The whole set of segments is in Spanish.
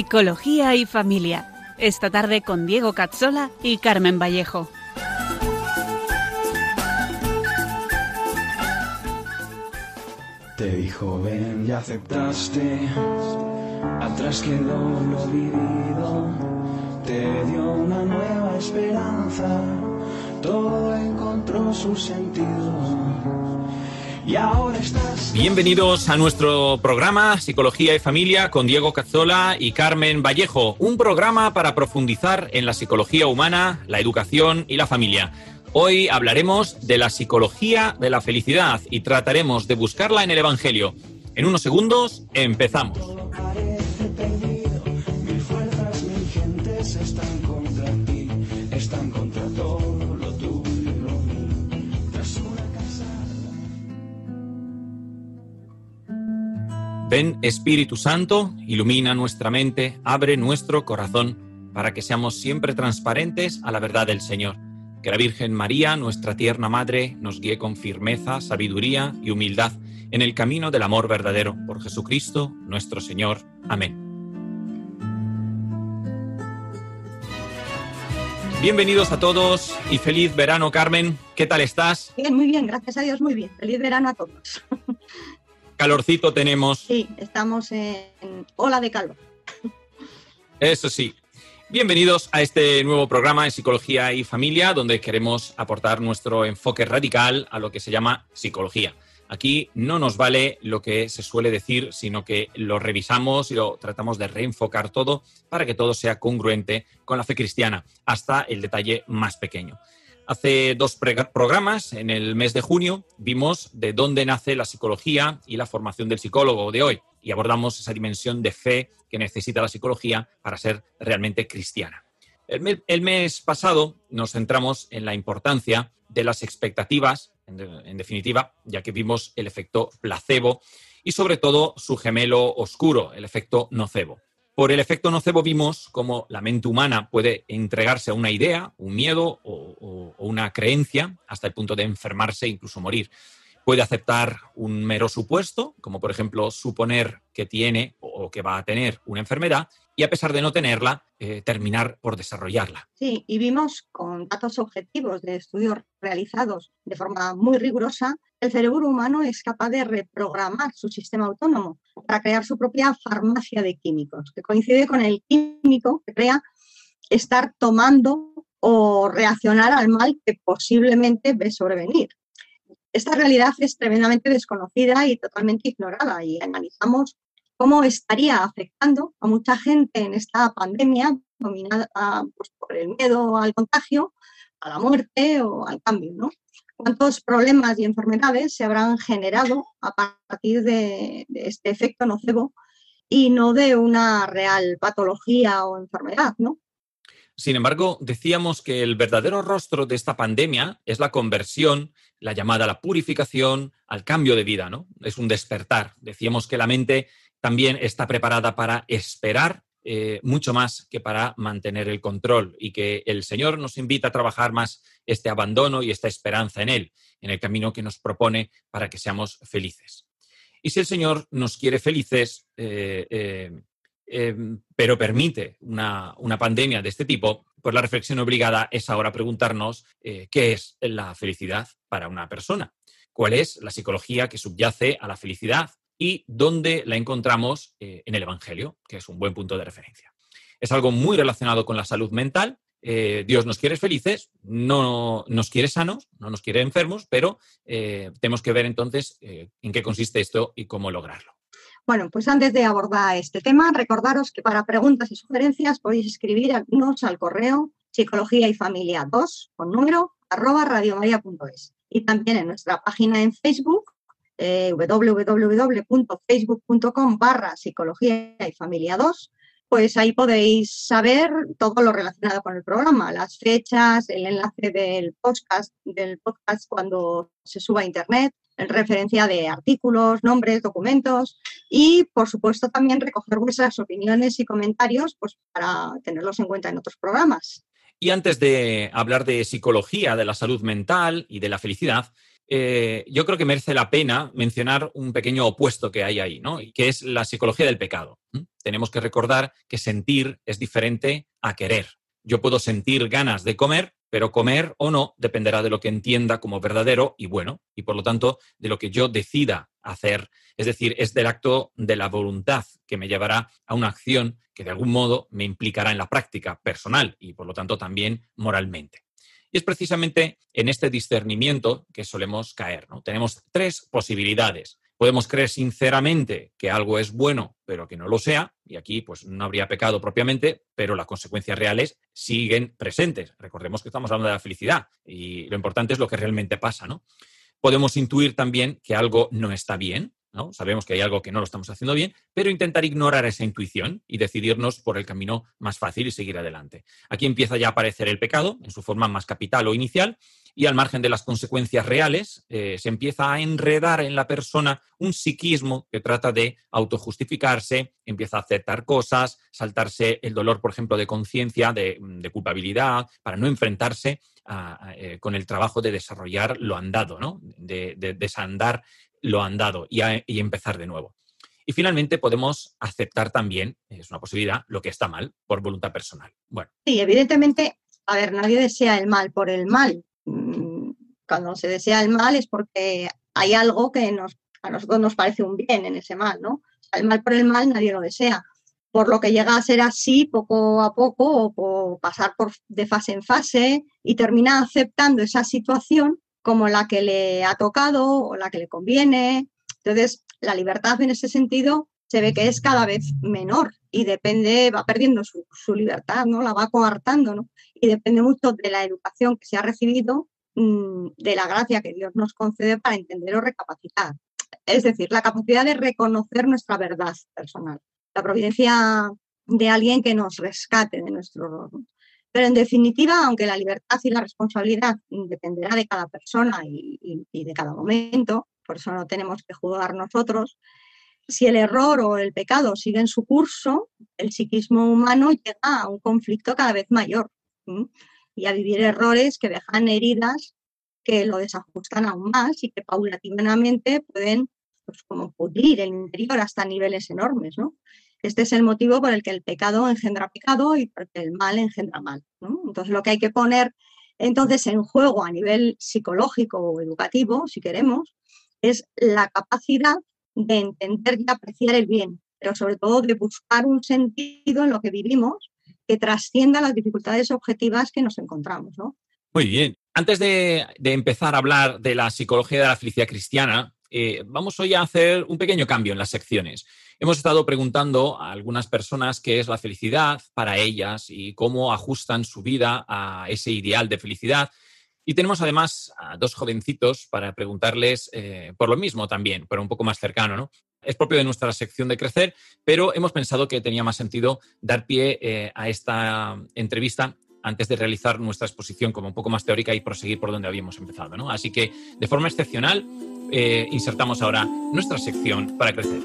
Psicología y Familia. Esta tarde con Diego Cazzola y Carmen Vallejo. Te dijo ven y aceptaste, atrás quedó lo vivido, te dio una nueva esperanza, todo encontró su sentido y ahora estás. Bienvenidos a nuestro programa Psicología y Familia con Diego Cazzola y Carmen Vallejo. Un programa para profundizar en la psicología humana, la educación y la familia. Hoy hablaremos de la psicología de la felicidad y trataremos de buscarla en el Evangelio. En unos segundos empezamos. Ven Espíritu Santo, ilumina nuestra mente, abre nuestro corazón para que seamos siempre transparentes a la verdad del Señor. Que la Virgen María, nuestra tierna Madre, nos guíe con firmeza, sabiduría y humildad en el camino del amor verdadero. Por Jesucristo, nuestro Señor. Amén. Bienvenidos a todos y feliz verano, Carmen. ¿Qué tal estás? Bien, muy bien, gracias a Dios, muy bien. Feliz verano a todos. Calorcito tenemos. Sí, estamos en ola de calor. Eso sí. Bienvenidos a este nuevo programa de Psicología y Familia, donde queremos aportar nuestro enfoque radical a lo que se llama psicología. Aquí no nos vale lo que se suele decir, sino que lo revisamos y lo tratamos de reenfocar todo para que todo sea congruente con la fe cristiana, hasta el detalle más pequeño. Hace dos programas, en el mes de junio, vimos de dónde nace la psicología y la formación del psicólogo de hoy y abordamos esa dimensión de fe que necesita la psicología para ser realmente cristiana. El, mes pasado nos centramos en la importancia de las expectativas, en definitiva, ya que vimos el efecto placebo y sobre todo su gemelo oscuro, el efecto nocebo. Por el efecto nocebo vimos cómo la mente humana puede entregarse a una idea, un miedo o, una creencia hasta el punto de enfermarse e incluso morir. Puede aceptar un mero supuesto, como por ejemplo suponer que tiene o que va a tener una enfermedad, y a pesar de no tenerla, eh, terminar por desarrollarla. Sí, y vimos con datos objetivos de estudios realizados de forma muy rigurosa, el cerebro humano es capaz de reprogramar su sistema autónomo para crear su propia farmacia de químicos, que coincide con el químico que crea estar tomando o reaccionar al mal que posiblemente ve sobrevenir. Esta realidad es tremendamente desconocida y totalmente ignorada y analizamos cómo estaría afectando a mucha gente en esta pandemia dominada pues, por el miedo al contagio, a la muerte o al cambio, ¿no? ¿Cuántos problemas y enfermedades se habrán generado a partir de, de este efecto nocebo y no de una real patología o enfermedad, ¿no? Sin embargo, decíamos que el verdadero rostro de esta pandemia es la conversión, la llamada a la purificación, al cambio de vida, ¿no? Es un despertar. Decíamos que la mente también está preparada para esperar eh, mucho más que para mantener el control y que el Señor nos invita a trabajar más este abandono y esta esperanza en Él, en el camino que nos propone para que seamos felices. Y si el Señor nos quiere felices, eh, eh, pero permite una, una, pandemia de este tipo, pues la reflexión obligada es ahora preguntarnos qué es la felicidad para una persona, cuál es la psicología que subyace a la felicidad y dónde la encontramos eh, en el Evangelio, que es un buen punto de referencia. Es algo muy relacionado con la salud mental. Eh, Dios nos quiere felices, no nos quiere sanos, no nos quiere enfermos, pero eh, tenemos que ver entonces en qué consiste esto y cómo lograrlo. Bueno, pues antes de abordar este tema, recordaros que para preguntas y sugerencias podéis escribirnos al correo psicología y familia 2 con número arroba radiomaria.es y también en nuestra página en Facebook eh, www.facebook.com barra psicología y familia 2, pues ahí podéis saber todo lo relacionado con el programa, las fechas, el enlace del podcast, del podcast cuando se suba a internet, en referencia de artículos, nombres, documentos y, por supuesto, también recoger vuestras opiniones y comentarios pues, para tenerlos en cuenta en otros programas. Y antes de hablar de psicología, de la salud mental y de la felicidad, eh, yo creo que merece la pena mencionar un pequeño opuesto que hay ahí, ¿no? que es la psicología del pecado. tenemos que recordar que sentir es diferente a querer. Yo puedo sentir ganas de comer, pero comer o no dependerá de lo que entienda como verdadero y bueno, y por lo tanto de lo que yo decida hacer. Es decir, es del acto de la voluntad que me llevará a una acción que de algún modo me implicará en la práctica personal y por lo tanto también moralmente. Y es precisamente en este discernimiento que solemos caer. ¿no? Tenemos tres posibilidades. Podemos creer sinceramente que algo es bueno, pero que no lo sea, y aquí pues no habría pecado propiamente, pero las consecuencias reales siguen presentes. Recordemos que estamos hablando de la felicidad y lo importante es lo que realmente pasa, ¿no? Podemos intuir también que algo no está bien, ¿no? Sabemos que hay algo que no lo estamos haciendo bien, pero intentar ignorar esa intuición y decidirnos por el camino más fácil y seguir adelante. Aquí empieza ya a aparecer el pecado en su forma más capital o inicial y al margen de las consecuencias reales eh, se empieza a enredar en la persona un psiquismo que trata de autojustificarse, empieza a aceptar cosas, saltarse el dolor, por ejemplo, de conciencia, de, culpabilidad, para no enfrentarse eh, con el trabajo de desarrollar lo andado, ¿no? de desandar lo andado y, y empezar de nuevo. Y finalmente podemos aceptar también, es una posibilidad, lo que está mal por voluntad personal. Bueno. Sí, evidentemente, a ver, nadie desea el mal por el mal. Mm, cuando se desea el mal es porque hay algo que nos, a nosotros nos parece un bien en ese mal, ¿no? el mal por el mal nadie lo desea. Por lo que llega a ser así poco a poco o, pasar por, de fase en fase y termina aceptando esa situación como la que le ha tocado o la que le conviene. Entonces, la libertad en ese sentido se ve que es cada vez menor y depende, va perdiendo su, libertad, ¿no? La va coartando, ¿no? Y depende mucho de la educación que se ha recibido, mm, de la gracia que Dios nos concede para entender o recapacitar. Es decir, la capacidad de reconocer nuestra verdad personal, la providencia de alguien que nos rescate de nuestro. Pero en definitiva, aunque la libertad y la responsabilidad dependerá de cada persona y, de cada momento, por eso no tenemos que juzgar nosotros, si el error o el pecado siguen su curso, el psiquismo humano llega a un conflicto cada vez mayor y a vivir errores que dejan heridas que lo desajustan aún más y que paulatinamente pueden pues, como pudrir el interior hasta niveles enormes. ¿no? Este es el motivo por el que el pecado engendra pecado y porque el mal engendra mal. Entonces, lo que hay que poner entonces en juego a nivel psicológico o educativo, si queremos, es la capacidad de entender y apreciar el bien, pero sobre todo de buscar un sentido en lo que vivimos que trascienda las dificultades objetivas que nos encontramos. Muy bien. Antes de, de, empezar a hablar de la psicología de la felicidad cristiana, eh, vamos hoy a hacer un pequeño cambio en las secciones. Hemos estado preguntando a algunas personas qué es la felicidad para ellas y cómo ajustan su vida a ese ideal de felicidad. Y tenemos además a dos jovencitos para preguntarles eh, por lo mismo también, pero un poco más cercano, ¿no? Es propio de nuestra sección de crecer, pero hemos pensado que tenía más sentido dar pie eh, a esta entrevista antes de realizar nuestra exposición como un poco más teórica y proseguir por donde habíamos empezado. ¿no? Así que, de forma excepcional, eh, insertamos ahora nuestra sección para crecer.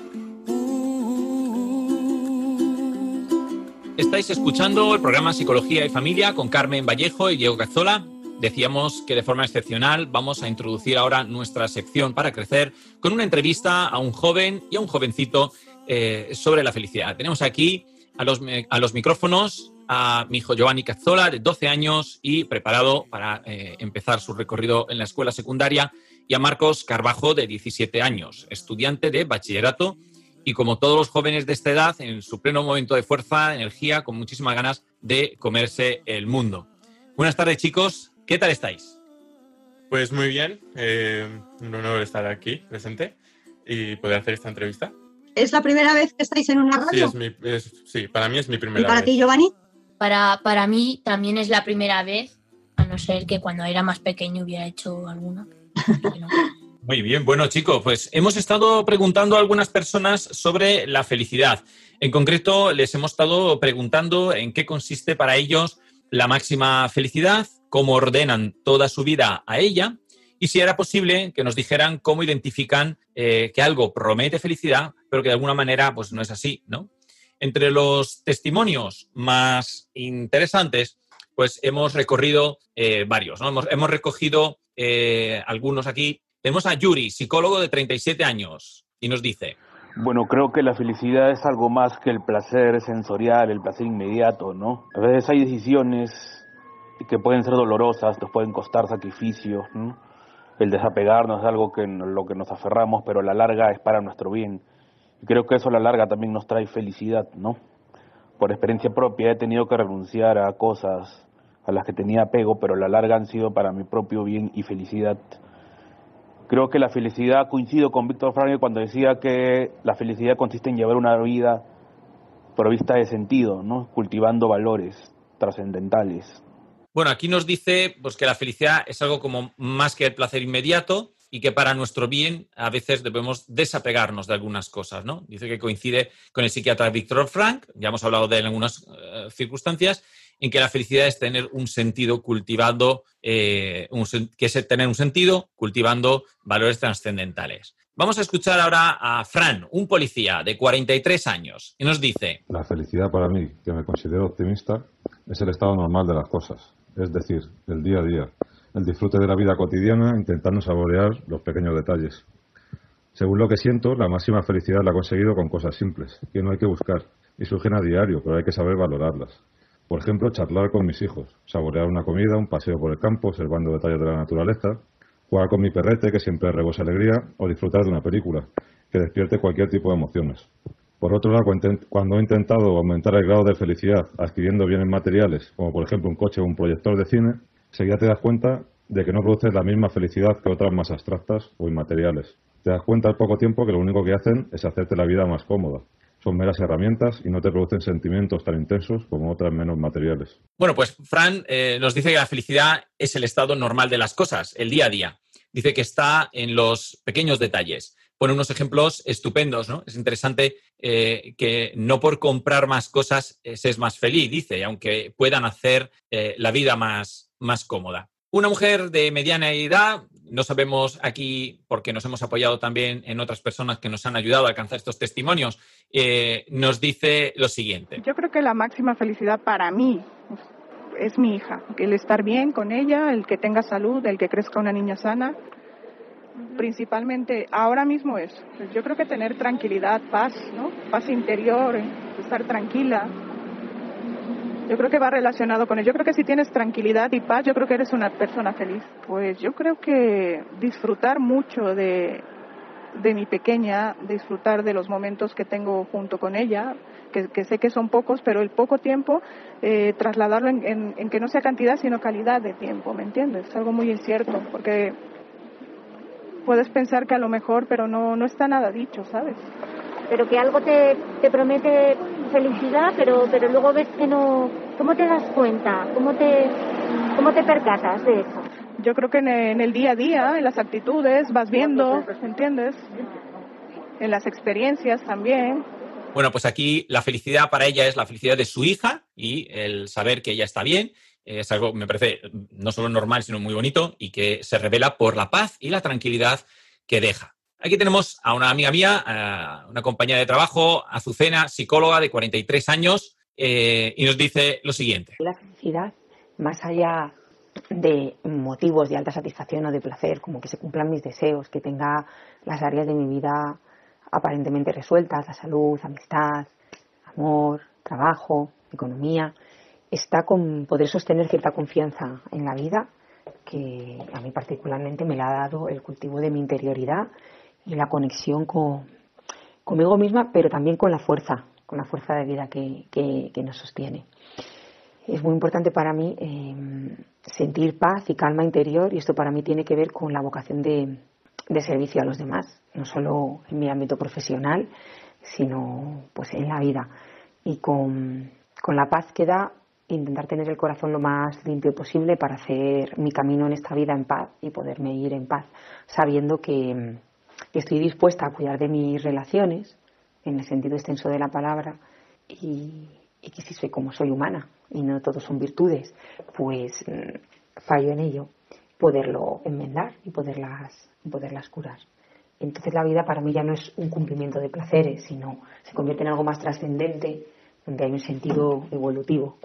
Estáis escuchando el programa Psicología y Familia con Carmen Vallejo y Diego Cazzola. Decíamos que de forma excepcional vamos a introducir ahora nuestra sección para crecer con una entrevista a un joven y a un jovencito eh, sobre la felicidad. Tenemos aquí a los, a los micrófonos a mi hijo Giovanni Cazzola, de 12 años y preparado para eh, empezar su recorrido en la escuela secundaria, y a Marcos Carbajo, de 17 años, estudiante de bachillerato y como todos los jóvenes de esta edad, en su pleno momento de fuerza, energía, con muchísimas ganas de comerse el mundo. Buenas tardes, chicos. ¿Qué tal estáis? Pues muy bien. Eh, un honor estar aquí presente y poder hacer esta entrevista. ¿Es la primera vez que estáis en una radio? Sí, para mí es mi primera vez. ¿Y para ti, Giovanni? Para, para mí también es la primera vez, a no ser que cuando era más pequeño hubiera hecho alguna. Muy bien, bueno chicos, pues hemos estado preguntando a algunas personas sobre la felicidad. En concreto, les hemos estado preguntando en qué consiste para ellos la máxima felicidad, cómo ordenan toda su vida a ella y si era posible que nos dijeran cómo identifican eh, que algo promete felicidad, pero que de alguna manera pues no es así, ¿no? Entre los testimonios más interesantes, pues hemos recorrido eh, varios, ¿no? Hemos, recogido eh, algunos aquí. Tenemos a Yuri, psicólogo de 37 años, y nos dice... Bueno, creo que la felicidad es algo más que el placer sensorial, el placer inmediato, ¿no? A veces hay decisiones que pueden ser dolorosas, nos pueden costar sacrificios, ¿no? El desapegarnos es algo que lo que nos aferramos, pero a la larga es para nuestro bien. Creo que eso a la larga también nos trae felicidad, ¿no? Por experiencia propia he tenido que renunciar a cosas a las que tenía apego, pero a la larga han sido para mi propio bien y felicidad. Creo que la felicidad, coincido con Víctor Frank cuando decía que la felicidad consiste en llevar una vida provista de sentido, ¿no? cultivando valores trascendentales. Bueno, aquí nos dice pues, que la felicidad es algo como más que el placer inmediato y que para nuestro bien a veces debemos desapegarnos de algunas cosas, ¿no? Dice que coincide con el psiquiatra Víctor Frank, ya hemos hablado de él en algunas eh, circunstancias, en que la felicidad es tener un sentido cultivando, eh, que es tener un sentido cultivando valores trascendentales. Vamos a escuchar ahora a Fran, un policía de 43 años, y nos dice... La felicidad para mí, que me considero optimista, es el estado normal de las cosas, es decir, el día a día, el disfrute de la vida cotidiana intentando saborear los pequeños detalles. Según lo que siento, la máxima felicidad la he conseguido con cosas simples, que no hay que buscar, y surgen a diario, pero hay que saber valorarlas. Por ejemplo, charlar con mis hijos, saborear una comida, un paseo por el campo, observando detalles de la naturaleza, jugar con mi perrete, que siempre rebosa alegría, o disfrutar de una película, que despierte cualquier tipo de emociones. Por otro lado, cuando he intentado aumentar el grado de felicidad adquiriendo bienes materiales, como por ejemplo un coche o un proyector de cine, seguida te das cuenta de que no produces la misma felicidad que otras más abstractas o inmateriales. Te das cuenta al poco tiempo que lo único que hacen es hacerte la vida más cómoda, son meras herramientas y no te producen sentimientos tan intensos como otras menos materiales. Bueno, pues Fran eh, nos dice que la felicidad es el estado normal de las cosas, el día a día. Dice que está en los pequeños detalles. Pone unos ejemplos estupendos, ¿no? Es interesante eh, que no por comprar más cosas eh, se es más feliz, dice, aunque puedan hacer la vida más, más cómoda. Una mujer de mediana edad, no sabemos aquí, porque nos hemos apoyado también en otras personas que nos han ayudado a alcanzar estos testimonios, eh, nos dice lo siguiente. Yo creo que la máxima felicidad para mí es mi hija, el estar bien con ella, el que tenga salud, el que crezca una niña sana. Principalmente ahora mismo es, yo creo que tener tranquilidad, paz, ¿no? Paz interior, estar tranquila, yo creo que va relacionado con ello. Yo creo que si tienes tranquilidad y paz, yo creo que eres una persona feliz. Pues yo creo que disfrutar mucho de, de mi pequeña, disfrutar de los momentos que tengo junto con ella, que, sé que son pocos, pero el poco tiempo, eh, trasladarlo en, en, que no sea cantidad, sino calidad de tiempo, ¿me entiendes? Es algo muy incierto, porque puedes pensar que a lo mejor, pero no, no está nada dicho, ¿sabes? Pero que algo te, te promete felicidad, pero, pero luego ves que no... ¿Cómo te das cuenta? ¿Cómo te, cómo te percatas de eso? Yo creo que en el día a día, en las actitudes, vas viendo, ¿entiendes? En las experiencias también. Bueno, pues aquí la felicidad para ella es la felicidad de su hija y el saber que ella está bien. Es algo, me parece, no solo normal, sino muy bonito y que se revela por la paz y la tranquilidad que deja. Aquí tenemos a una amiga mía, una compañera de trabajo, Azucena, psicóloga de 43 años, eh, y nos dice lo siguiente. La felicidad, más allá de motivos de alta satisfacción o de placer, como que se cumplan mis deseos, que tenga las áreas de mi vida aparentemente resueltas, la salud, amistad, amor, trabajo, economía, está con poder sostener cierta confianza en la vida, que a mí particularmente me la ha dado el cultivo de mi interioridad y la conexión con, conmigo misma, pero también con la fuerza, con la fuerza de vida que, que, nos sostiene. Es muy importante para mí eh, sentir paz y calma interior y esto para mí tiene que ver con la vocación de, de servicio a los demás, no solo en mi ámbito profesional, sino pues en la vida. Y con, con la paz que da intentar tener el corazón lo más limpio posible para hacer mi camino en esta vida en paz y poderme ir en paz, sabiendo que, estoy dispuesta a cuidar de mis relaciones, en el sentido extenso de la palabra, y, que si soy como soy humana y no todos son virtudes, pues mm, fallo en ello, poderlo enmendar y poderlas, poderlas curar. Entonces la vida para mí ya no es un cumplimiento de placeres, sino se convierte en algo más trascendente, donde hay un sentido evolutivo.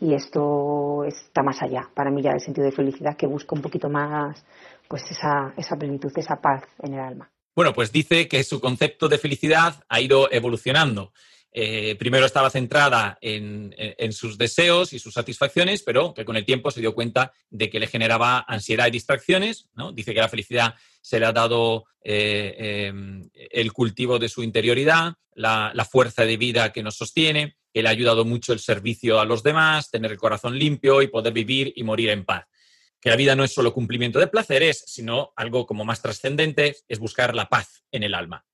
Y esto está más allá, para mí ya el sentido de felicidad que busca un poquito más pues esa, esa plenitud, esa paz en el alma. Bueno, pues dice que su concepto de felicidad ha ido evolucionando. Eh, primero estaba centrada en, sus deseos y sus satisfacciones, pero que con el tiempo se dio cuenta de que le generaba ansiedad y distracciones. ¿no? Dice que la felicidad se le ha dado eh, eh, el cultivo de su interioridad, la, la, fuerza de vida que nos sostiene, que le ha ayudado mucho el servicio a los demás, tener el corazón limpio y poder vivir y morir en paz. Que la vida no es solo cumplimiento de placeres, sino algo como más trascendente, es buscar la paz en el alma.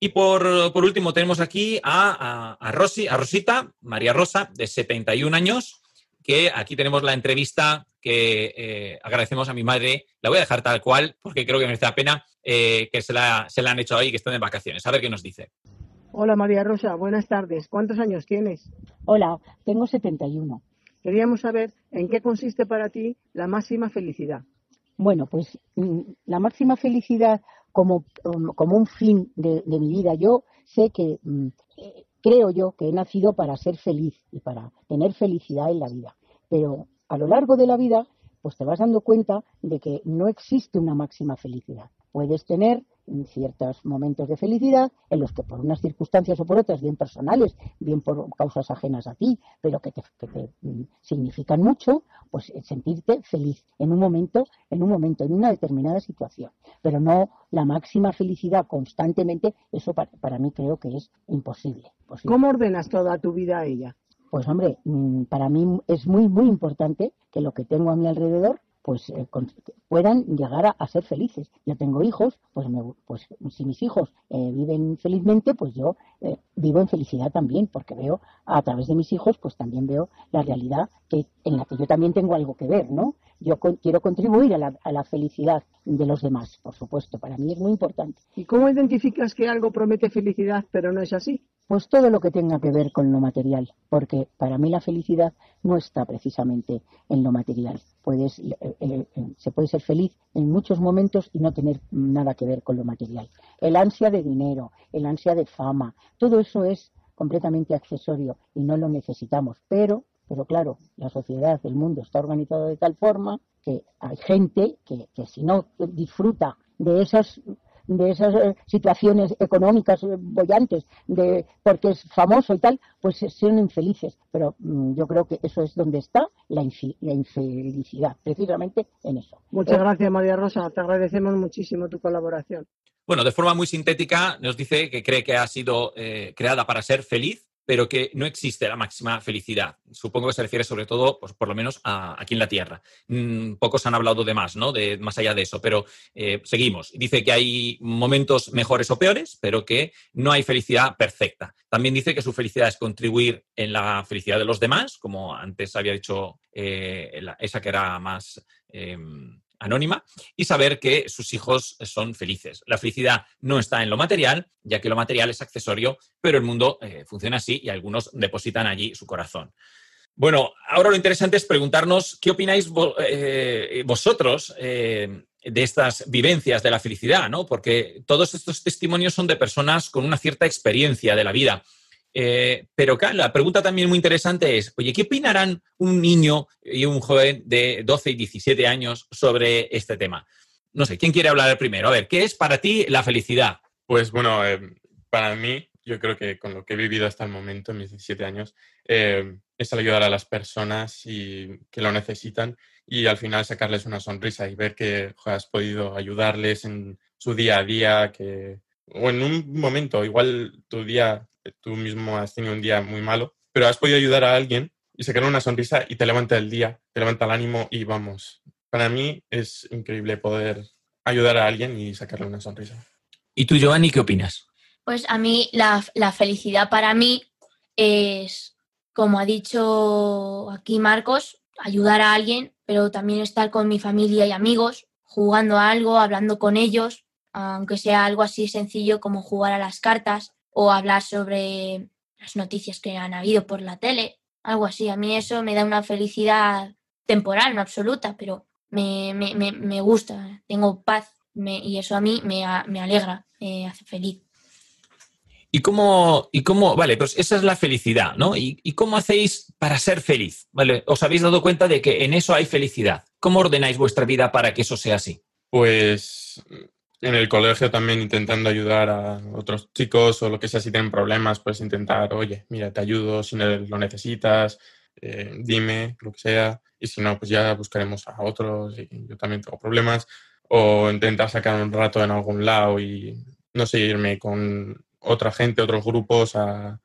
Y por, último tenemos aquí a, a, Rosy, a Rosita, María Rosa, de 71 años, que aquí tenemos la entrevista que eh, agradecemos a mi madre. La voy a dejar tal cual porque creo que merece la pena eh, que se la, se la han hecho ahí y que estén de vacaciones. A ver qué nos dice. Hola María Rosa, buenas tardes. ¿Cuántos años tienes? Hola, tengo 71. Queríamos saber en qué consiste para ti la máxima felicidad. Bueno, pues mm, la máxima felicidad como, um, como un fin de, mi vida. Yo sé que, mm, creo yo que he nacido para ser feliz y para tener felicidad en la vida. Pero a lo largo de la vida, pues te vas dando cuenta de que no existe una máxima felicidad. Puedes tener ciertos momentos de felicidad en los que por unas circunstancias o por otras, bien personales, bien por causas ajenas a ti, pero que te, mm, significan mucho, pues eh, sentirte feliz en un momento, en un momento, en una determinada situación. Pero no la máxima felicidad constantemente, eso para, para mí creo que es imposible, ¿Cómo ordenas toda tu vida a ella? Pues hombre, mm, para mí es muy, muy importante que lo que tengo a mi alrededor pues eh, puedan llegar a, ser felices. Yo tengo hijos, pues, me, pues si mis hijos eh, viven felizmente, pues yo eh, vivo en felicidad también, porque veo a través de mis hijos, pues también veo la realidad que en la que yo también tengo algo que ver, ¿no? Yo quiero contribuir a la, a la felicidad de los demás, por supuesto, para mí es muy importante. ¿Y cómo identificas que algo promete felicidad pero no es así? Pues todo lo que tenga que ver con lo material, porque para mí la felicidad no está precisamente en lo material. Puedes, eh, eh, eh, se puede ser feliz en muchos momentos y no tener nada que ver con lo material. El ansia de dinero, el ansia de fama, todo eso es completamente accesorio y no lo necesitamos. Pero, pero claro, la sociedad, el mundo está organizado de tal forma que hay gente que, que si no disfruta de esas de esas eh, situaciones económicas eh, bollantes, de porque es famoso y tal, pues son infelices. Pero mm, yo creo que eso es donde está la, infelicidad, precisamente en eso. Muchas eh, gracias, María Rosa. Te agradecemos muchísimo tu colaboración. Bueno, de forma muy sintética, nos dice que cree que ha sido creada para ser feliz pero que no existe la máxima felicidad. Supongo que se refiere sobre todo, pues, por lo menos, aquí en la Tierra. Mm, pocos han hablado de más, ¿no? De más allá de eso, pero eh, seguimos. Dice que hay momentos mejores o peores, pero que no hay felicidad perfecta. También dice que su felicidad es contribuir en la felicidad de los demás, como antes había dicho eh, esa que era más em, anónima y saber que sus hijos son felices. La felicidad no está en lo material, ya que lo material es accesorio, pero el mundo eh, funciona así y algunos depositan allí su corazón. Bueno, ahora lo interesante es preguntarnos qué opináis eh, vosotros eh, de estas vivencias de la felicidad, ¿no? Porque todos estos testimonios son de personas con una cierta experiencia de la vida eh, pero la pregunta también muy interesante es, oye, ¿qué opinarán un niño y un joven de 12 y 17 años sobre este tema? No sé, ¿quién quiere hablar primero? A ver, ¿qué es para ti la felicidad? Pues bueno, eh, para mí, yo creo que con lo que he vivido hasta el momento, en mis 17 años, eh, es ayudar a las personas y, que lo necesitan y al final sacarles una sonrisa y ver que has podido ayudarles en su día a día, que, o en un momento, igual tu día tú mismo has tenido un día muy malo, pero has podido ayudar a alguien y sacarle una sonrisa y te levanta el día, te levanta el ánimo y vamos. Para mí es increíble poder ayudar a alguien y sacarle una sonrisa. ¿Y tú, Giovanni, qué opinas? Pues a mí la, la felicidad para mí es, como ha dicho aquí Marcos, ayudar a alguien, pero también estar con mi familia y amigos, jugando a algo, hablando con ellos, aunque sea algo así sencillo como jugar a las cartas o hablar sobre las noticias que han habido por la tele, algo así. A mí eso me da una felicidad temporal, no absoluta, pero me, me, me, gusta, tengo paz y eso a mí me, me alegra, me hace feliz. ¿Y cómo, y cómo, vale, pues esa es la felicidad, ¿no? ¿Y, ¿Y, cómo hacéis para ser feliz? ¿Vale? ¿Os habéis dado cuenta de que en eso hay felicidad? ¿Cómo ordenáis vuestra vida para que eso sea así? Pues en el colegio también intentando ayudar a otros chicos o lo que sea, si tienen problemas, pues intentar, oye, mira, te ayudo si lo necesitas, eh, dime, lo que sea, y si no, pues ya buscaremos a otros y yo también tengo problemas, o intentar sacar un rato en algún lado y, no sé, irme con otra gente, otros grupos a,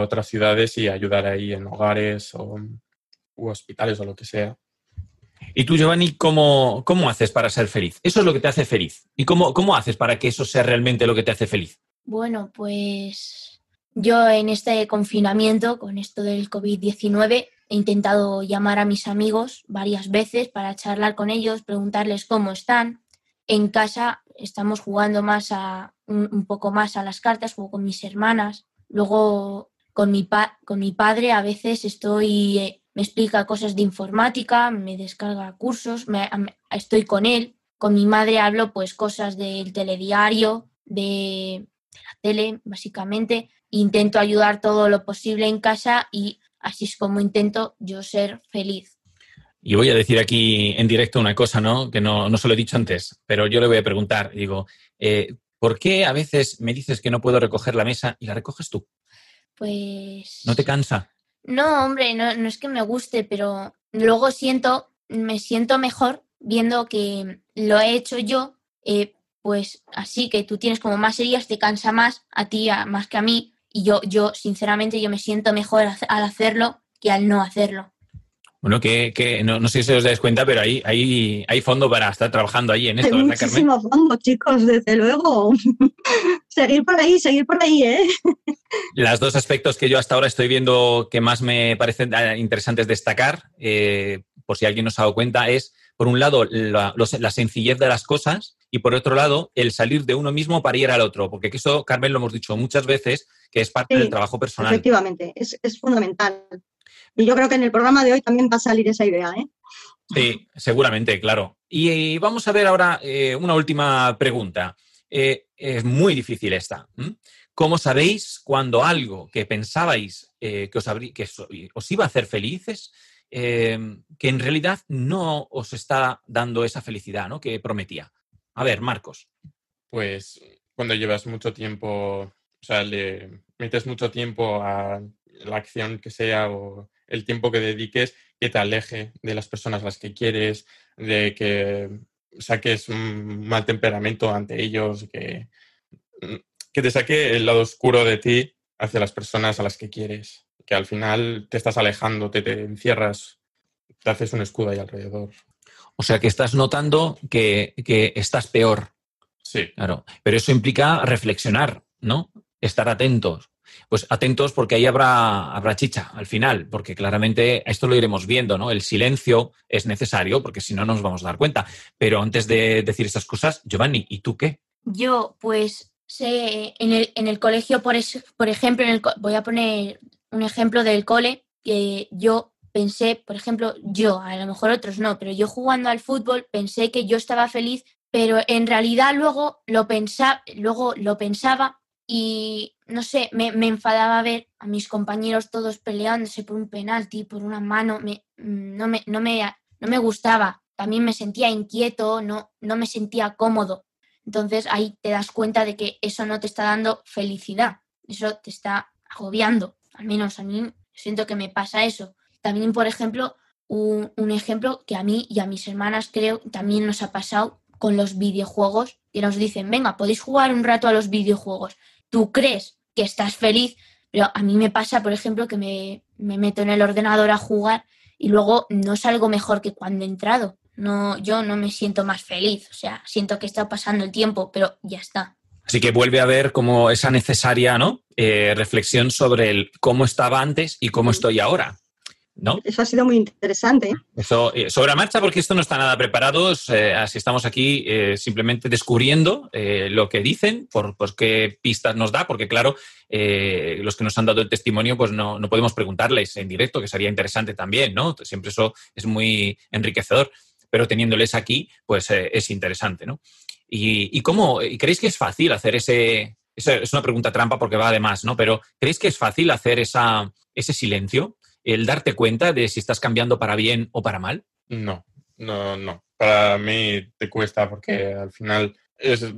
otras ciudades y ayudar ahí en hogares o u hospitales o lo que sea. Y tú, Giovanni, ¿cómo, ¿cómo, haces para ser feliz? Eso es lo que te hace feliz. ¿Y cómo, cómo haces para que eso sea realmente lo que te hace feliz? Bueno, pues yo en este confinamiento, con esto del COVID-19, he intentado llamar a mis amigos varias veces para charlar con ellos, preguntarles cómo están. En casa estamos jugando más a, un, poco más a las cartas, juego con mis hermanas. Luego con mi, con mi padre a veces estoy eh, me explica cosas de informática, me descarga cursos, estoy con él. Con mi madre hablo pues cosas del telediario, de, la tele, básicamente. Intento ayudar todo lo posible en casa y así es como intento yo ser feliz. Y voy a decir aquí en directo una cosa, ¿no? Que no, no se lo he dicho antes, pero yo le voy a preguntar, digo, eh, ¿por qué a veces me dices que no puedo recoger la mesa y la recoges tú? Pues... ¿No te cansa? No, hombre, no, no es que me guste, pero luego siento, me siento mejor viendo que lo he hecho yo, eh, pues así que tú tienes como más heridas, te cansa más a ti más que a mí, y yo, yo sinceramente, yo me siento mejor al hacerlo que al no hacerlo. Bueno, que, que no, no, sé si os dais cuenta, pero hay, hay, hay fondo para estar trabajando ahí en esto, hay muchísimo fondo, chicos, desde luego. seguir por ahí, seguir por ahí, ¿eh? Los dos aspectos que yo hasta ahora estoy viendo que más me parecen eh, interesantes destacar, eh, por si alguien no se ha dado cuenta, es, por un lado, la, la, sencillez de las cosas y, por otro lado, el salir de uno mismo para ir al otro. Porque eso, Carmen, lo hemos dicho muchas veces, que es parte del trabajo personal. Efectivamente, es, es fundamental. Y yo creo que en el programa de hoy también va a salir esa idea. ¿eh? Sí, seguramente, claro. Y, vamos a ver ahora eh, una última pregunta. Eh, es muy difícil esta. ¿Cómo sabéis cuando algo que pensabais que, os, que os iba a hacer felices, que en realidad no os está dando esa felicidad ¿no? que prometía? A ver, Marcos. Pues cuando llevas mucho tiempo, o sea, le metes mucho tiempo a la acción que sea o el tiempo que dediques que te aleje de las personas a las que quieres, de que saques un mal temperamento ante ellos, que, que te saque el lado oscuro de ti hacia las personas a las que quieres, que al final te estás alejando, te, te encierras, te haces un escudo ahí alrededor. O sea que estás notando que, que estás peor. Sí. Claro. Pero eso implica reflexionar, ¿no? Estar atentos. Pues atentos porque ahí habrá, habrá chicha al final, porque claramente esto lo iremos viendo, ¿no? El silencio es necesario porque si no nos vamos a dar cuenta. Pero antes de decir estas cosas, Giovanni, ¿y tú qué? Yo, pues, sé, en el, en el colegio, por, por ejemplo, en el, voy a poner un ejemplo del cole, que yo pensé, por ejemplo, yo, a lo mejor otros no, pero yo jugando al fútbol pensé que yo estaba feliz, pero en realidad luego lo, pensaba, luego lo pensaba y no sé, me, enfadaba ver a mis compañeros todos peleándose por un penalti, por una mano, me, no, me, no, me, no me gustaba, también me sentía inquieto, no, no me sentía cómodo. Entonces ahí te das cuenta de que eso no te está dando felicidad, eso te está agobiando, al menos a mí siento que me pasa eso. También, por ejemplo, un, un ejemplo que a mí y a mis hermanas creo también nos ha pasado con los videojuegos, que nos dicen, venga, podéis jugar un rato a los videojuegos tú crees que estás feliz, pero a mí me pasa, por ejemplo, que me, meto en el ordenador a jugar y luego no salgo mejor que cuando he entrado. No, yo no me siento más feliz, o sea, siento que está pasando el tiempo, pero ya está. Así que vuelve a ver como esa necesaria ¿no? Eh, reflexión sobre el cómo estaba antes y cómo estoy ahora. Eso ha sido muy interesante. Eso, eh, sobre la marcha, porque esto no está nada preparado, eh, así estamos aquí eh, simplemente descubriendo lo que dicen, por, qué pistas nos da, porque claro, los que nos han dado el testimonio, pues no, podemos preguntarles en directo, que sería interesante también, ¿no? Siempre eso es muy enriquecedor, pero teniéndoles aquí, pues es interesante, ¿no? ¿Y, cómo? ¿Creéis que es fácil hacer ese, es una pregunta trampa porque va además, ¿no? Pero ¿creéis que es fácil hacer esa, ese silencio? El darte cuenta de si estás cambiando para bien o para mal? No, no, no. Para mí te cuesta porque al final es-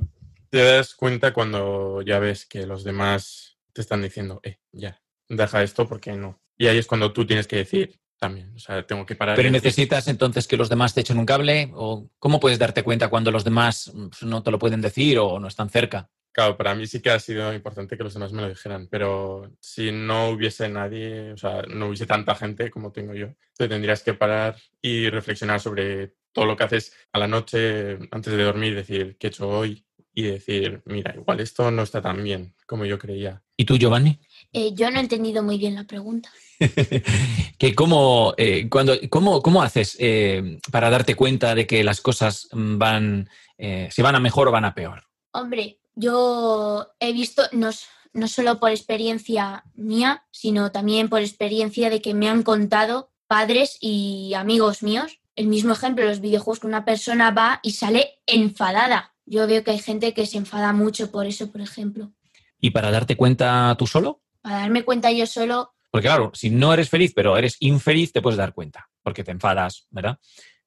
te das cuenta cuando ya ves que los demás te están diciendo, eh, ya, deja esto porque no. Y ahí es cuando tú tienes que decir también, o sea, tengo que parar. Pero decir, necesitas entonces que los demás te echen un cable o cómo puedes darte cuenta cuando los demás mm, no te lo pueden decir o no están cerca. Claro, para mí sí que ha sido importante que los demás me lo dijeran, pero si no hubiese nadie, o sea, no hubiese tanta gente como tengo yo, te tendrías que parar y reflexionar sobre todo lo que haces a la noche antes de dormir, decir qué he hecho hoy y decir, mira, igual esto no está tan bien como yo creía. ¿Y tú, Giovanni? Eh, yo no he entendido muy bien la pregunta. que cómo, eh, cuando, cómo, cómo haces eh, para darte cuenta de que las cosas van, eh, si van a mejor o van a peor? Hombre, yo he visto, no, no solo por experiencia mía, sino también por experiencia de que me han contado padres y amigos míos. El mismo ejemplo, los videojuegos que una persona va y sale enfadada. Yo veo que hay gente que se enfada mucho por eso, por ejemplo. ¿Y para darte cuenta tú solo? Para darme cuenta yo solo, Porque claro, si no eres feliz, pero eres infeliz, te puedes dar cuenta, porque te enfadas, ¿verdad?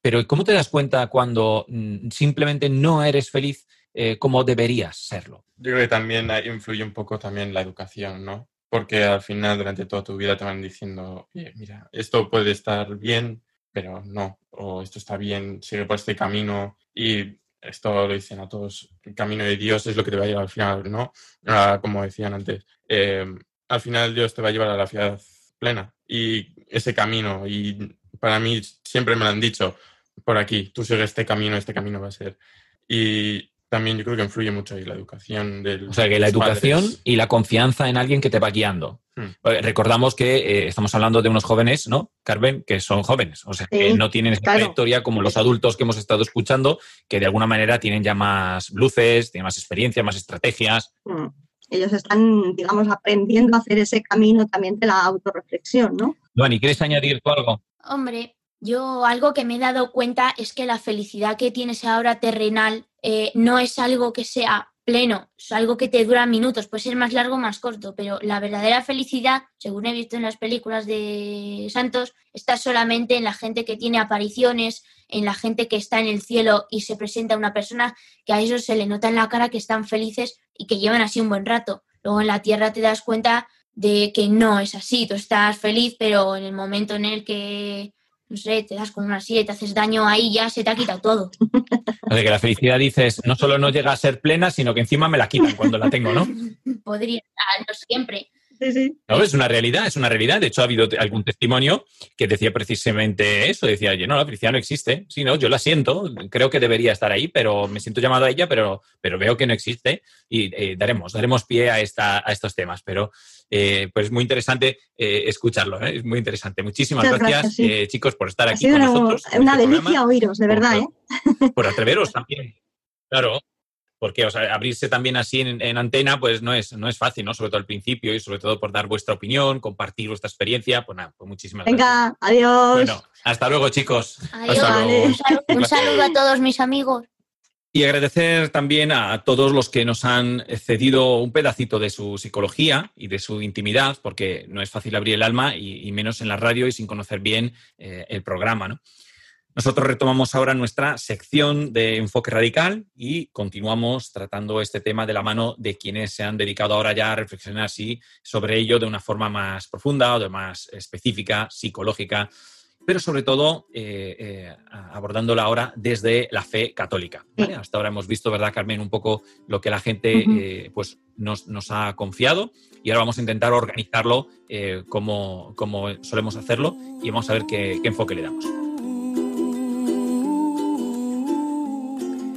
Pero ¿cómo te das cuenta cuando mm, simplemente no eres feliz eh, como deberías serlo? Yo creo que también influye un poco también la educación, ¿no? Porque al final durante toda tu vida te van diciendo, "Oye, mira, esto puede estar bien, pero no, o esto está bien, sigue por este camino y esto lo dicen a todos, el camino de Dios es lo que te va a llevar al final, ¿no? Ah, como decían antes, eh, al final Dios te va a llevar a la fidelidad plena y ese camino, y para mí siempre me lo han dicho, por aquí, tú sigues este camino, este camino va a ser. Y también yo creo que influye mucho ahí la educación del O sea, que la padres. educación y la confianza en alguien que te va guiando. Hmm. Recordamos que eh, estamos hablando de unos jóvenes, ¿no, Carmen? Que son jóvenes, o sea, que no tienen esa claro. trayectoria como los adultos que hemos estado escuchando, que de alguna manera tienen ya más luces, tienen más experiencia, más estrategias. Mm. Ellos están, digamos, aprendiendo a hacer ese camino también de la autorreflexión, ¿no? Duani, ¿quieres añadir tú algo? Hombre, yo algo que me he dado cuenta es que la felicidad que tienes ahora terrenal eh, no es algo que sea pleno, es algo que te dura minutos, puede ser más largo o más corto, pero la verdadera felicidad, según he visto en las películas de Santos, está solamente en la gente que tiene apariciones, en la gente que está en el cielo y se presenta una persona que a eso se le nota en la cara que están felices y que llevan así un buen rato. Luego en la tierra te das cuenta de que no es así, tú estás feliz, pero en el momento en el que, no sé, te das con una silla y te haces daño, ahí ya se te ha quitado todo. O sea, que la felicidad dices, no solo no llega a ser plena, sino que encima me la quitan cuando la tengo, ¿no? Podría, no siempre. Sí, sí. No, es una realidad, es una realidad. De hecho, ha habido algún testimonio que decía precisamente eso. Decía, oye, no, la felicidad no existe. Sí, no, yo la siento, creo que debería estar ahí, pero me siento llamado a ella, pero, pero veo que no existe. Y eh, daremos, daremos pie a, esta, a estos temas. Pero eh, pues muy interesante eh, escucharlo, ¿eh? es muy interesante. Muchísimas Muchas gracias, gracias, sí. eh, chicos, por estar Ha aquí sido con una, nosotros. en una este delicia programa, oíros, de verdad, ¿eh? por atreveros también. Claro, porque o sea, abrirse también así en, en antena, pues no es, no es fácil, ¿no? Sobre todo al principio y sobre todo por dar vuestra opinión, compartir vuestra experiencia. Pues nada, pues muchísimas gracias. Venga, adiós. Bueno, hasta luego, chicos. Adiós. Hasta luego. Un saludo- un saludo a todos mis amigos. Y agradecer también a todos los que nos han cedido un pedacito de su psicología y de su intimidad, porque no es fácil abrir el alma y, menos en la radio y sin conocer bien eh, el programa. ¿no? Nosotros retomamos ahora nuestra sección de enfoque radical y continuamos tratando este tema de la mano de quienes se han dedicado ahora ya a reflexionar sí, sobre ello de una forma más profunda o de más específica, psicológica, pero sobre todo eh, eh, abordándola ahora desde la fe católica. ¿vale? Hasta ahora hemos visto, ¿verdad, Carmen? Un poco lo que la gente eh, pues nos, nos ha confiado y ahora vamos a intentar organizarlo como, como solemos hacerlo y vamos a ver qué, qué enfoque le damos.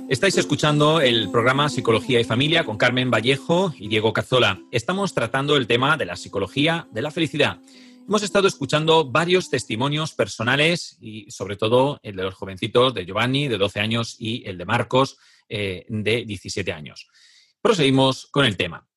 Estáis escuchando el programa Psicología y Familia con Carmen Vallejo y Diego Cazzola. Estamos tratando el tema de la psicología de la felicidad. Hemos estado escuchando varios testimonios personales y sobre todo el de los jovencitos de Giovanni, de 12 años, y el de Marcos, eh, de 17 años. Proseguimos con el tema.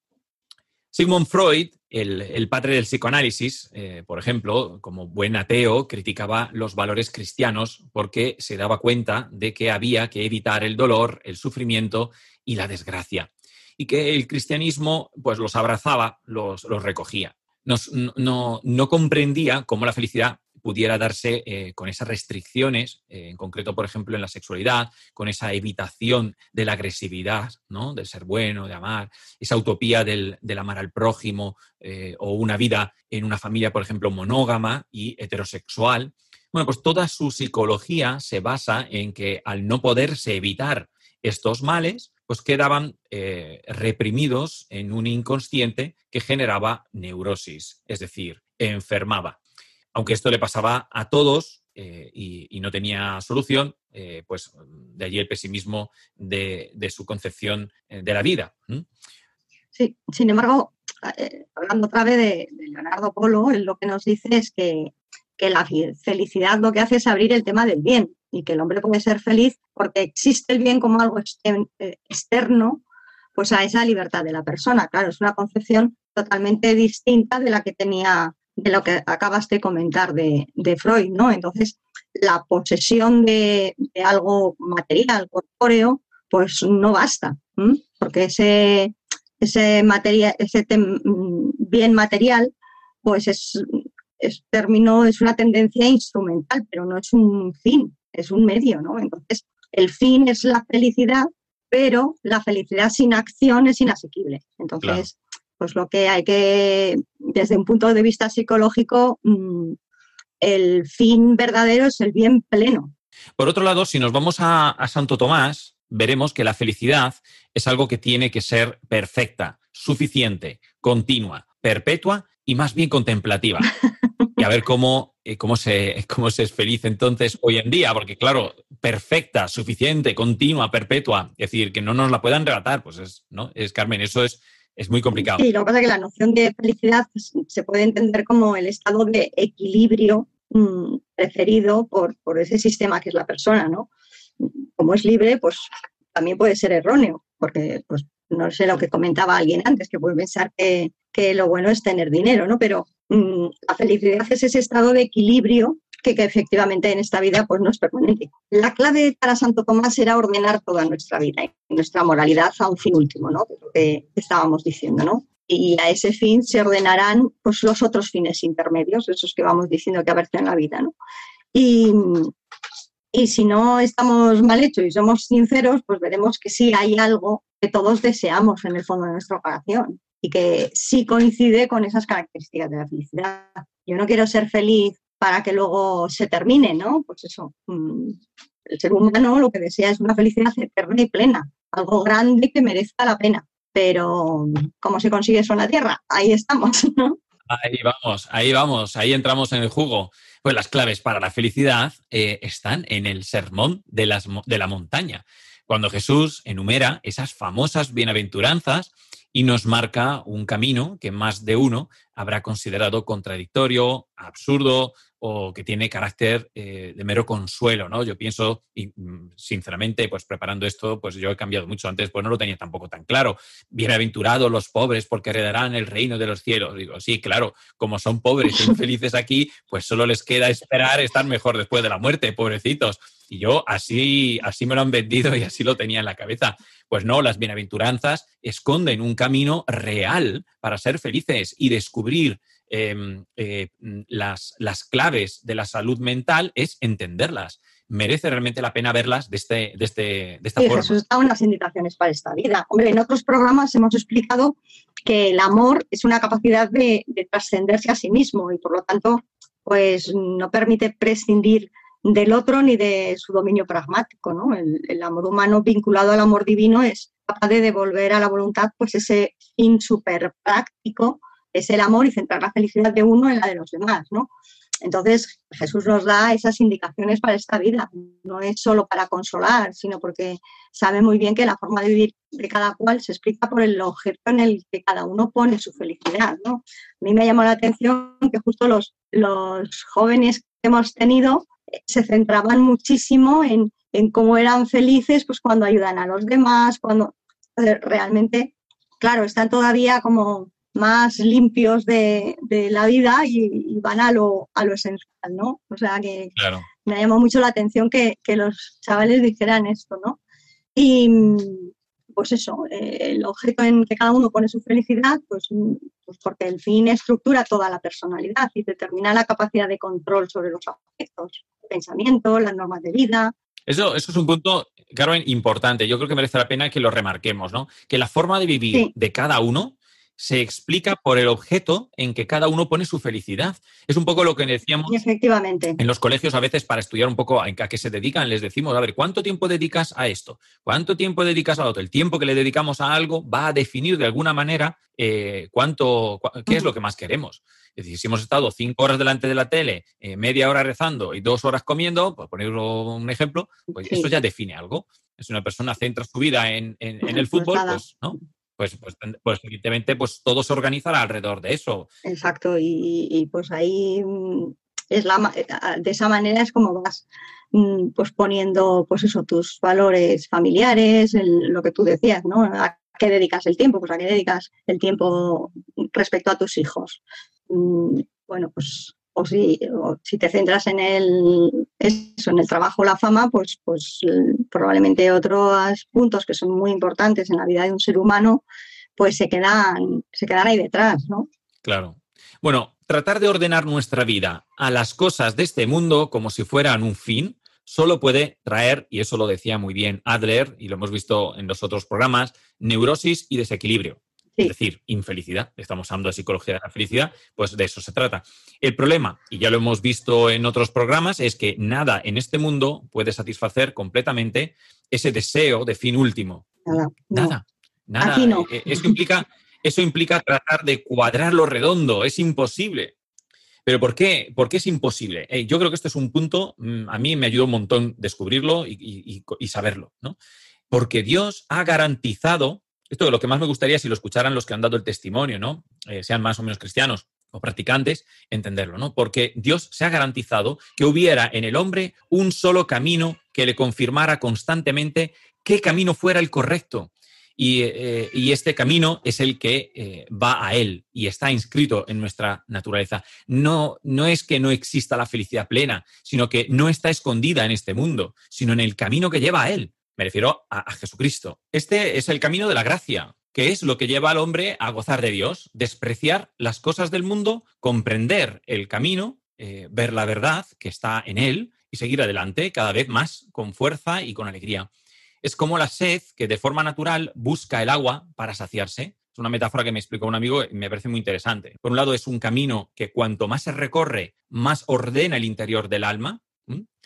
Sigmund Freud, el, padre del psicoanálisis, eh, por ejemplo, como buen ateo, criticaba los valores cristianos porque se daba cuenta de que había que evitar el dolor, el sufrimiento y la desgracia. Y que el cristianismo pues, los abrazaba, los recogía. No, comprendía cómo la felicidad pudiera darse eh, con esas restricciones, eh, en concreto, por ejemplo, en la sexualidad, con esa evitación de la agresividad, ¿no? del ser bueno, de amar, esa utopía del, amar al prójimo eh, o una vida en una familia, por ejemplo, monógama y heterosexual. Bueno, pues toda su psicología se basa en que al no poderse evitar estos males, pues quedaban reprimidos en un inconsciente que generaba neurosis, es decir, enfermaba aunque esto le pasaba a todos eh, y, no tenía solución, eh, pues de allí el pesimismo de, su concepción eh, de la vida. Sí, sin embargo, hablando otra vez de, Leonardo Polo, lo que nos dice es que, la felicidad lo que hace es abrir el tema del bien y que el hombre puede ser feliz porque existe el bien como algo externo pues a esa libertad de la persona. Claro, es una concepción totalmente distinta de la que tenía de lo que acabas de comentar de, Freud, ¿no? Entonces, la posesión de, algo material, corpóreo, pues no basta, porque ese, ese, ese bien material, pues es, es, término, es una tendencia instrumental, pero no es un fin, es un medio, ¿no? Entonces, el fin es la felicidad, pero la felicidad sin acción es inasequible. Entonces, pues lo que hay que, desde un punto de vista psicológico, mm, el fin verdadero es el bien pleno. Por otro lado, si nos vamos a, Santo Tomás, veremos que la felicidad es algo que tiene que ser perfecta, suficiente, continua, perpetua y más bien contemplativa. Y a ver cómo, eh, cómo, se, cómo se es feliz entonces hoy en día, porque claro, perfecta, suficiente, continua, perpetua, es decir, que no nos la puedan relatar, pues es, ¿no? Es Carmen, eso es es muy complicado. Sí, lo que pasa es que la noción de felicidad pues, se puede entender como el estado de equilibrio mm, preferido por, ese sistema que es la persona, ¿no? Como es libre, pues también puede ser erróneo, porque pues no sé lo que comentaba alguien antes, que puede pensar que, lo bueno es tener dinero, ¿no? Pero la felicidad es ese estado de equilibrio que, efectivamente en esta vida pues no es permanente. La clave para Santo Tomás era ordenar toda nuestra vida y nuestra moralidad a un fin último, ¿no? Que estábamos diciendo, ¿no? Y a ese fin se ordenarán pues, los otros fines intermedios, esos que vamos diciendo que aparecen en la vida, ¿no? Y, y si no estamos mal hechos y somos sinceros, pues veremos que sí hay algo que todos deseamos en el fondo de nuestra operación y que sí coincide con esas características de la felicidad. Yo no quiero ser feliz para que luego se termine, ¿no? Pues eso, mm, el ser humano lo que desea es una felicidad eterna y plena, algo grande que merezca la pena. Pero, ¿cómo se consigue eso en la Tierra? Ahí estamos, ¿no? Ahí vamos, ahí vamos, ahí entramos en el jugo. Pues las claves para la felicidad eh, están en el sermón de, las, de la montaña, cuando Jesús enumera esas famosas bienaventuranzas y nos marca un camino que más de uno habrá considerado contradictorio, absurdo, o que tiene carácter eh, de mero consuelo, ¿no? Yo pienso, y mm, sinceramente, pues preparando esto, pues yo he cambiado mucho. Antes, pues no lo tenía tampoco tan claro. Bienaventurados los pobres porque heredarán el reino de los cielos. Digo, sí, claro, como son pobres y infelices aquí, pues solo les queda esperar estar mejor después de la muerte, pobrecitos. Y yo así, así me lo han vendido y así lo tenía en la cabeza. Pues no, las bienaventuranzas esconden un camino real para ser felices y descubrir Em, eh, las, las, claves de la salud mental es entenderlas. Merece realmente la pena verlas de, este, de, este, de esta sí, forma. Jesús da unas indicaciones para esta vida. Hombre, en otros programas hemos explicado que el amor es una capacidad de, trascenderse a sí mismo y por lo tanto pues no permite prescindir del otro ni de su dominio pragmático. ¿no? El, amor humano vinculado al amor divino es capaz de devolver a la voluntad pues ese fin súper práctico es el amor y centrar la felicidad de uno en la de los demás, ¿no? Entonces, Jesús nos da esas indicaciones para esta vida. No es solo para consolar, sino porque sabe muy bien que la forma de vivir de cada cual se explica por el objeto en el que cada uno pone su felicidad. ¿no? A mí me llamó la atención que justo los, los jóvenes que hemos tenido se centraban muchísimo en, en cómo eran felices pues, cuando ayudan a los demás, cuando realmente, claro, están todavía como más limpios de, la vida y, van a lo, a lo esencial, ¿no? O sea que me llamó mucho la atención que, los chavales dijeran esto, ¿no? Y pues eso, eh, el objeto en que cada uno pone su felicidad, pues, mm, pues, porque el fin estructura toda la personalidad y determina la capacidad de control sobre los afectos, el pensamiento, las normas de vida. Eso, eso es un punto, Carmen, importante. Yo creo que merece la pena que lo remarquemos, ¿no? Que la forma de vivir de cada uno se explica por el objeto en que cada uno pone su felicidad. Es un poco lo que decíamos Efectivamente. en los colegios a veces para estudiar un poco a, qué se dedican. Les decimos, a ver, ¿cuánto tiempo dedicas a esto? ¿Cuánto tiempo dedicas a otro? El tiempo que le dedicamos a algo va a definir de alguna manera eh, cuánto, qué es lo que más queremos. Es decir, si hemos estado cinco horas delante de la tele, eh, media hora rezando y dos horas comiendo, por poner un ejemplo, pues eso ya define algo. Si una persona centra su vida en, en el pues fútbol, pues, ¿no? Pues, pues, pues, evidentemente pues todo se organizará alrededor de eso. Exacto, y, pues ahí mm, es la, eh, de esa manera es como vas mm, pues poniendo pues eso, tus valores familiares, lo que tú decías, ¿no? ¿A qué dedicas el tiempo? Pues a qué dedicas el tiempo respecto a tus hijos. Mm, bueno, pues o si, si te centras en el, eso, en el trabajo o la fama, pues, pues probablemente otros puntos que son muy importantes en la vida de un ser humano, pues se quedan, se quedan ahí detrás, ¿no? Claro. Bueno, tratar de ordenar nuestra vida a las cosas de este mundo como si fueran un fin, solo puede traer, y eso lo decía muy bien Adler, y lo hemos visto en los otros programas, neurosis y desequilibrio es decir, infelicidad. Estamos hablando de psicología de la felicidad, pues de eso se trata. El problema, y ya lo hemos visto en otros programas, es que nada en este mundo puede satisfacer completamente ese deseo de fin último. Nada. Nada. Eh, eso, implica, eso implica tratar de cuadrar lo redondo. Es imposible. ¿Pero por qué? ¿Por qué es imposible? Eh, yo creo que este es un punto, mm, a mí me ayudó un montón descubrirlo y, y saberlo, ¿no? Porque Dios ha garantizado esto es lo que más me gustaría si lo escucharan los que han dado el testimonio, ¿no? Eh, sean más o menos cristianos o practicantes, entenderlo, ¿no? Porque Dios se ha garantizado que hubiera en el hombre un solo camino que le confirmara constantemente qué camino fuera el correcto. Y, eh, este camino es el que eh, va a Él y está inscrito en nuestra naturaleza. No, no es que no exista la felicidad plena, sino que no está escondida en este mundo, sino en el camino que lleva a Él. Me refiero a, Jesucristo. Este es el camino de la gracia, que es lo que lleva al hombre a gozar de Dios, despreciar las cosas del mundo, comprender el camino, eh, ver la verdad que está en él y seguir adelante cada vez más con fuerza y con alegría. Es como la sed que de forma natural busca el agua para saciarse. Es una metáfora que me explicó un amigo y me parece muy interesante. Por un lado, es un camino que cuanto más se recorre, más ordena el interior del alma.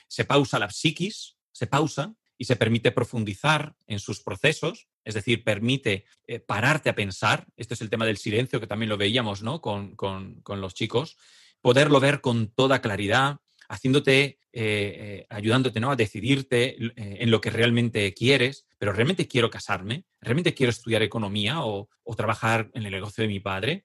Se pausa la psiquis, se pausa, y se permite profundizar en sus procesos, es decir, permite eh, pararte a pensar. Este es el tema del silencio que también lo veíamos ¿no? con, los chicos. Poderlo ver con toda claridad, haciéndote, eh, eh, ayudándote ¿no? a decidirte en lo que realmente quieres, pero realmente quiero casarme, realmente quiero estudiar economía o, o trabajar en el negocio de mi padre.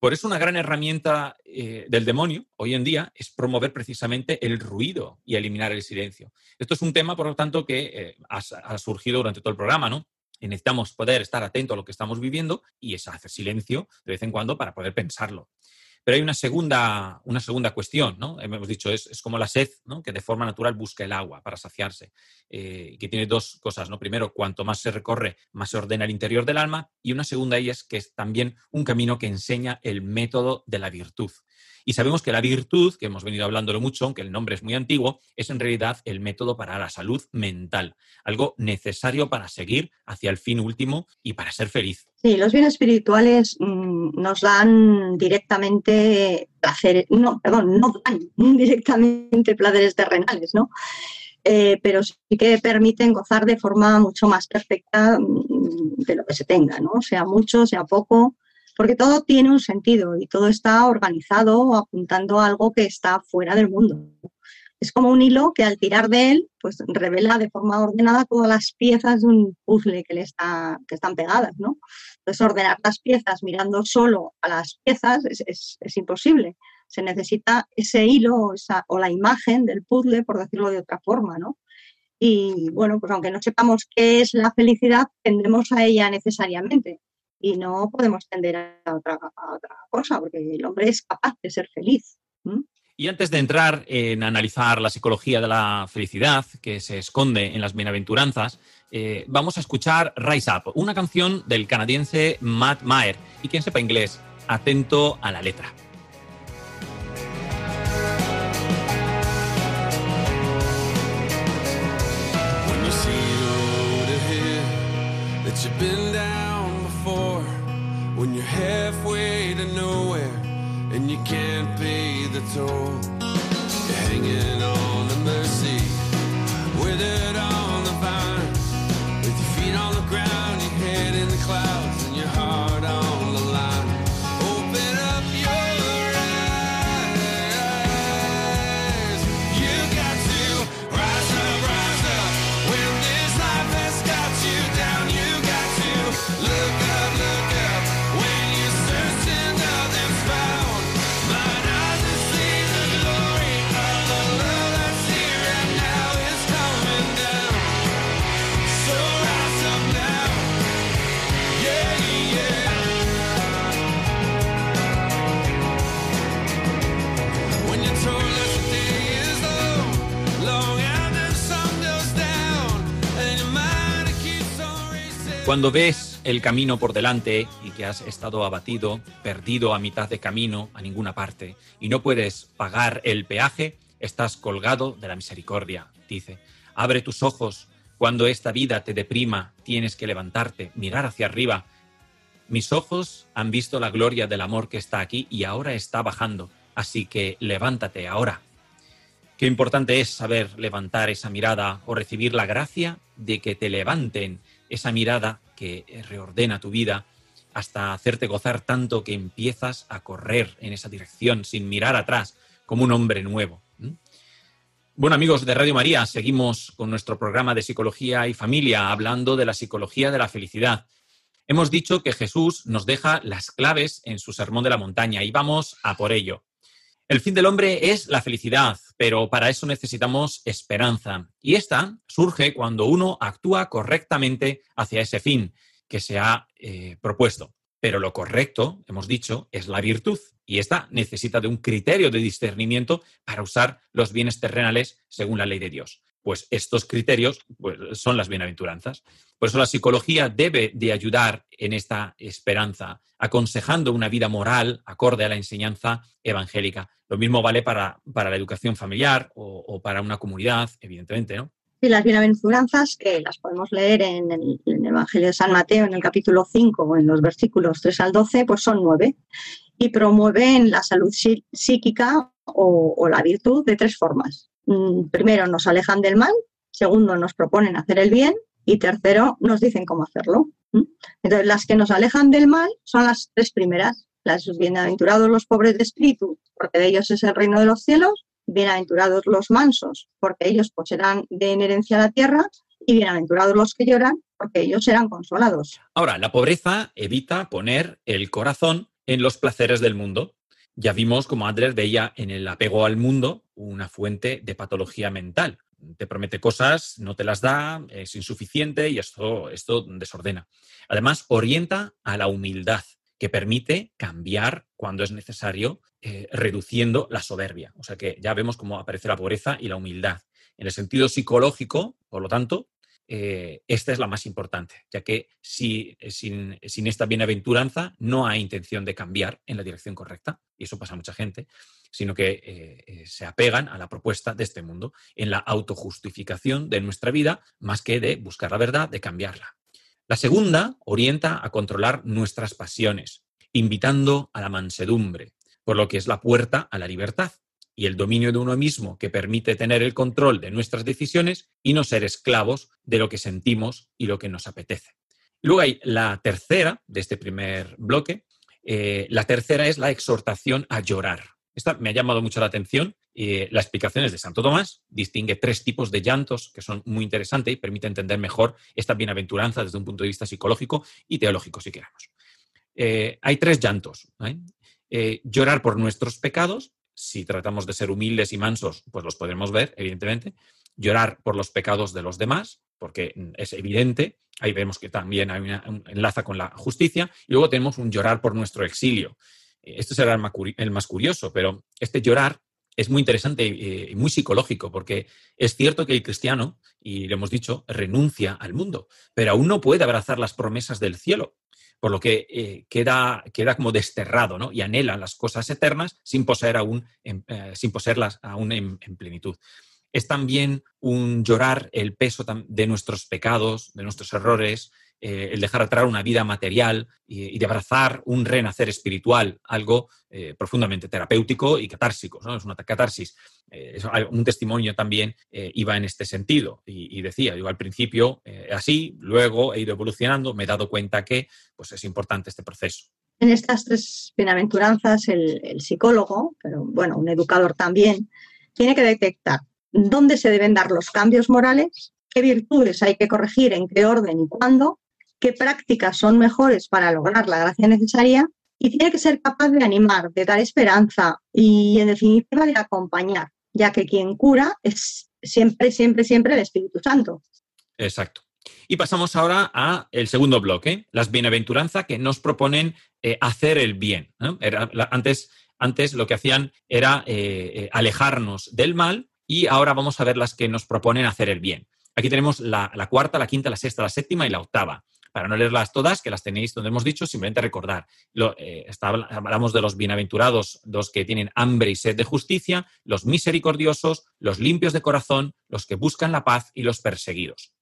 Por eso una gran herramienta eh, del demonio hoy en día es promover precisamente el ruido y eliminar el silencio. Esto es un tema, por lo tanto, que eh, ha, surgido durante todo el programa, ¿no? Necesitamos poder estar atentos a lo que estamos viviendo y es hacer silencio de vez en cuando para poder pensarlo. Pero hay una segunda, una segunda cuestión, ¿no? Hemos dicho, es, es como la sed, ¿no? Que de forma natural busca el agua para saciarse. Eh, que tiene dos cosas, ¿no? Primero, cuanto más se recorre, más se ordena el interior del alma. Y una segunda ella es que es también un camino que enseña el método de la virtud. Y sabemos que la virtud, que hemos venido hablándolo mucho, aunque el nombre es muy antiguo, es en realidad el método para la salud mental, algo necesario para seguir hacia el fin último y para ser feliz. Sí, los bienes espirituales mm, nos dan directamente placeres, no, perdón, no dan directamente placeres terrenales, ¿no? Eh, pero sí que permiten gozar de forma mucho más perfecta mm, de lo que se tenga, ¿no? Sea mucho, sea poco, porque todo tiene un sentido y todo está organizado apuntando a algo que está fuera del mundo. Es como un hilo que al tirar de él, pues revela de forma ordenada todas las piezas de un puzzle que le está, que están pegadas, ¿no? Entonces, ordenar las piezas mirando solo a las piezas es, imposible. Se necesita ese hilo o la imagen del puzzle, por decirlo de otra forma, ¿no? Y bueno, pues aunque no sepamos qué es la felicidad, tendremos a ella necesariamente y no podemos tender a otra, cosa, porque el hombre es capaz de ser feliz. Y antes de entrar en analizar la psicología de la felicidad que se esconde en las bienaventuranzas, eh, vamos a escuchar Rise Up, una canción del canadiense Matt Maher. Y quien sepa inglés, atento a la letra. When you see and you can't pay the toll, you're hanging on to mercy, withered on the Cuando ves el camino por delante y que has estado abatido, perdido a mitad de camino, a ninguna parte, y no puedes pagar el peaje, estás colgado de la misericordia, dice. Abre tus ojos. Cuando esta vida te deprima, tienes que levantarte, mirar hacia arriba. Mis ojos han visto la gloria del amor que está aquí y ahora está bajando. Así que levántate ahora. Qué importante es saber levantar esa mirada o recibir la gracia de que te levanten esa mirada que reordena tu vida hasta hacerte gozar tanto que empiezas a correr en esa dirección sin mirar atrás como un hombre nuevo. Bueno amigos de Radio María, seguimos con nuestro programa de psicología y familia hablando de la psicología de la felicidad. Hemos dicho que Jesús nos deja las claves en su Sermón de la Montaña y vamos a por ello. El fin del hombre es la felicidad, pero para eso necesitamos esperanza. Y esta surge cuando uno actúa correctamente hacia ese fin que se ha eh, propuesto. Pero lo correcto, hemos dicho, es la virtud. Y esta necesita de un criterio de discernimiento para usar los bienes terrenales según la ley de Dios. Pues estos criterios pues, son las bienaventuranzas. Por eso la psicología debe de ayudar en esta esperanza, aconsejando una vida moral acorde a la enseñanza evangélica. Lo mismo vale para, para la educación familiar o, para una comunidad, evidentemente, ¿no? Y las bienaventuranzas, que las podemos leer en el, Evangelio de San Mateo, en el capítulo 5 o en los versículos 3 al 12, pues son nueve. Y promueven la salud psíquica o la virtud de tres formas. Mm, primero, nos alejan del mal. Segundo, nos proponen hacer el bien. Y tercero, nos dicen cómo hacerlo. Entonces, las que nos alejan del mal son las tres primeras. Las bienaventurados los pobres de espíritu, porque de ellos es el reino de los cielos. Bienaventurados los mansos, porque ellos poseerán de en herencia la tierra. Y bienaventurados los que lloran, porque ellos serán consolados. Ahora, la pobreza evita poner el corazón en los placeres del mundo. Ya vimos como Adler veía en el apego al mundo una fuente de patología mental. Te promete cosas, no te las da, es insuficiente y esto, esto desordena. Además, orienta a la humildad, que permite cambiar cuando es necesario, eh, reduciendo la soberbia. O sea que ya vemos cómo aparece la pobreza y la humildad. En el sentido psicológico, por lo tanto, eh, esta es la más importante, ya que si, sin, sin, esta bienaventuranza no hay intención de cambiar en la dirección correcta, y eso pasa a mucha gente, sino que eh, se apegan a la propuesta de este mundo, en la autojustificación de nuestra vida, más que de buscar la verdad, de cambiarla. La segunda orienta a controlar nuestras pasiones, invitando a la mansedumbre, por lo que es la puerta a la libertad y el dominio de uno mismo que permite tener el control de nuestras decisiones y no ser esclavos de lo que sentimos y lo que nos apetece. Luego hay la tercera de este primer bloque. Eh, la tercera es la exhortación a llorar. Esta me ha llamado mucho la atención. Eh, la explicación es de Santo Tomás. Distingue tres tipos de llantos que son muy interesantes y permite entender mejor esta bienaventuranza desde un punto de vista psicológico y teológico, si queremos. Eh, hay tres llantos. llorar por nuestros pecados, si tratamos de ser humildes y mansos, pues los podremos ver, evidentemente. Llorar por los pecados de los demás, porque es evidente. Ahí vemos que también hay una, un enlaza con la justicia. Y luego tenemos un llorar por nuestro exilio. Este será el más curioso, pero este llorar es muy interesante y muy psicológico, porque es cierto que el cristiano, y lo hemos dicho, renuncia al mundo, pero aún no puede abrazar las promesas del cielo, por lo que eh, queda, queda como desterrado ¿no? y anhela las cosas eternas sin, poseer aún, eh, sin poseerlas aún en, en plenitud. Es también un llorar el peso de nuestros pecados, de nuestros errores, eh, el dejar atrás una vida material y, de abrazar un renacer espiritual, algo eh, profundamente terapéutico y catársico. Es una catarsis. Eh, es un testimonio también iba en este sentido y, decía, yo al principio así, luego he ido evolucionando, me he dado cuenta que pues, es importante este proceso. En estas tres bienaventuranzas, el, el psicólogo, pero bueno, un educador también, tiene que detectar dónde se deben dar los cambios morales, qué virtudes hay que corregir, en qué orden y cuándo, qué prácticas son mejores para lograr la gracia necesaria y tiene que ser capaz de animar, de dar esperanza y, en definitiva, de acompañar, ya que quien cura es siempre, siempre, siempre el Espíritu Santo. Exacto. Y pasamos ahora a el segundo bloque, las bienaventuranzas que nos proponen eh, hacer el bien. antes, antes lo que hacían era eh, eh, alejarnos del mal y ahora vamos a ver las que nos proponen hacer el bien. Aquí tenemos la cuarta, la quinta, la sexta, la séptima y la octava. Para no leerlas todas, que las tenéis donde hemos dicho, simplemente recordar. Lo, eh, hablamos de los bienaventurados, los que tienen hambre y sed de justicia, los misericordiosos, los limpios de corazón, los que buscan la paz y los perseguidos.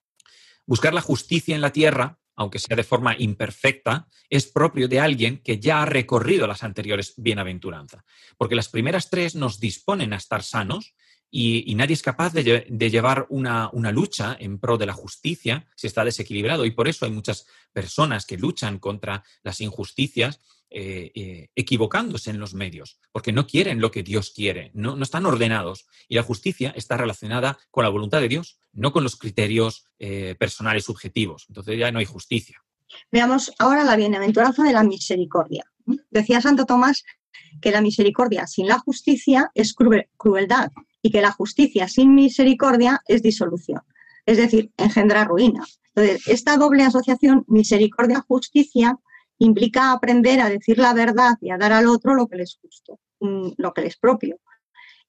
Buscar la justicia en la tierra, aunque sea de forma imperfecta, es propio de alguien que ya ha recorrido las anteriores bienaventuranzas. Porque las primeras tres nos disponen a estar sanos y, nadie es capaz de, lle- de llevar una, lucha en pro de la justicia si está desequilibrado. Y por eso hay muchas personas que luchan contra las injusticias eh, eh, equivocándose en los medios, porque no quieren lo que Dios quiere, no, no están ordenados. Y la justicia está relacionada con la voluntad de Dios, no con los criterios eh, personales subjetivos. Entonces ya no hay justicia. Veamos ahora la bienaventuranza de la misericordia. Decía Santo Tomás que la misericordia sin la justicia es cruel- crueldad y que la justicia sin misericordia es disolución, es decir, engendra ruina. Entonces, esta doble asociación misericordia-justicia implica aprender a decir la verdad y a dar al otro lo que le es justo, mm, lo que le es propio.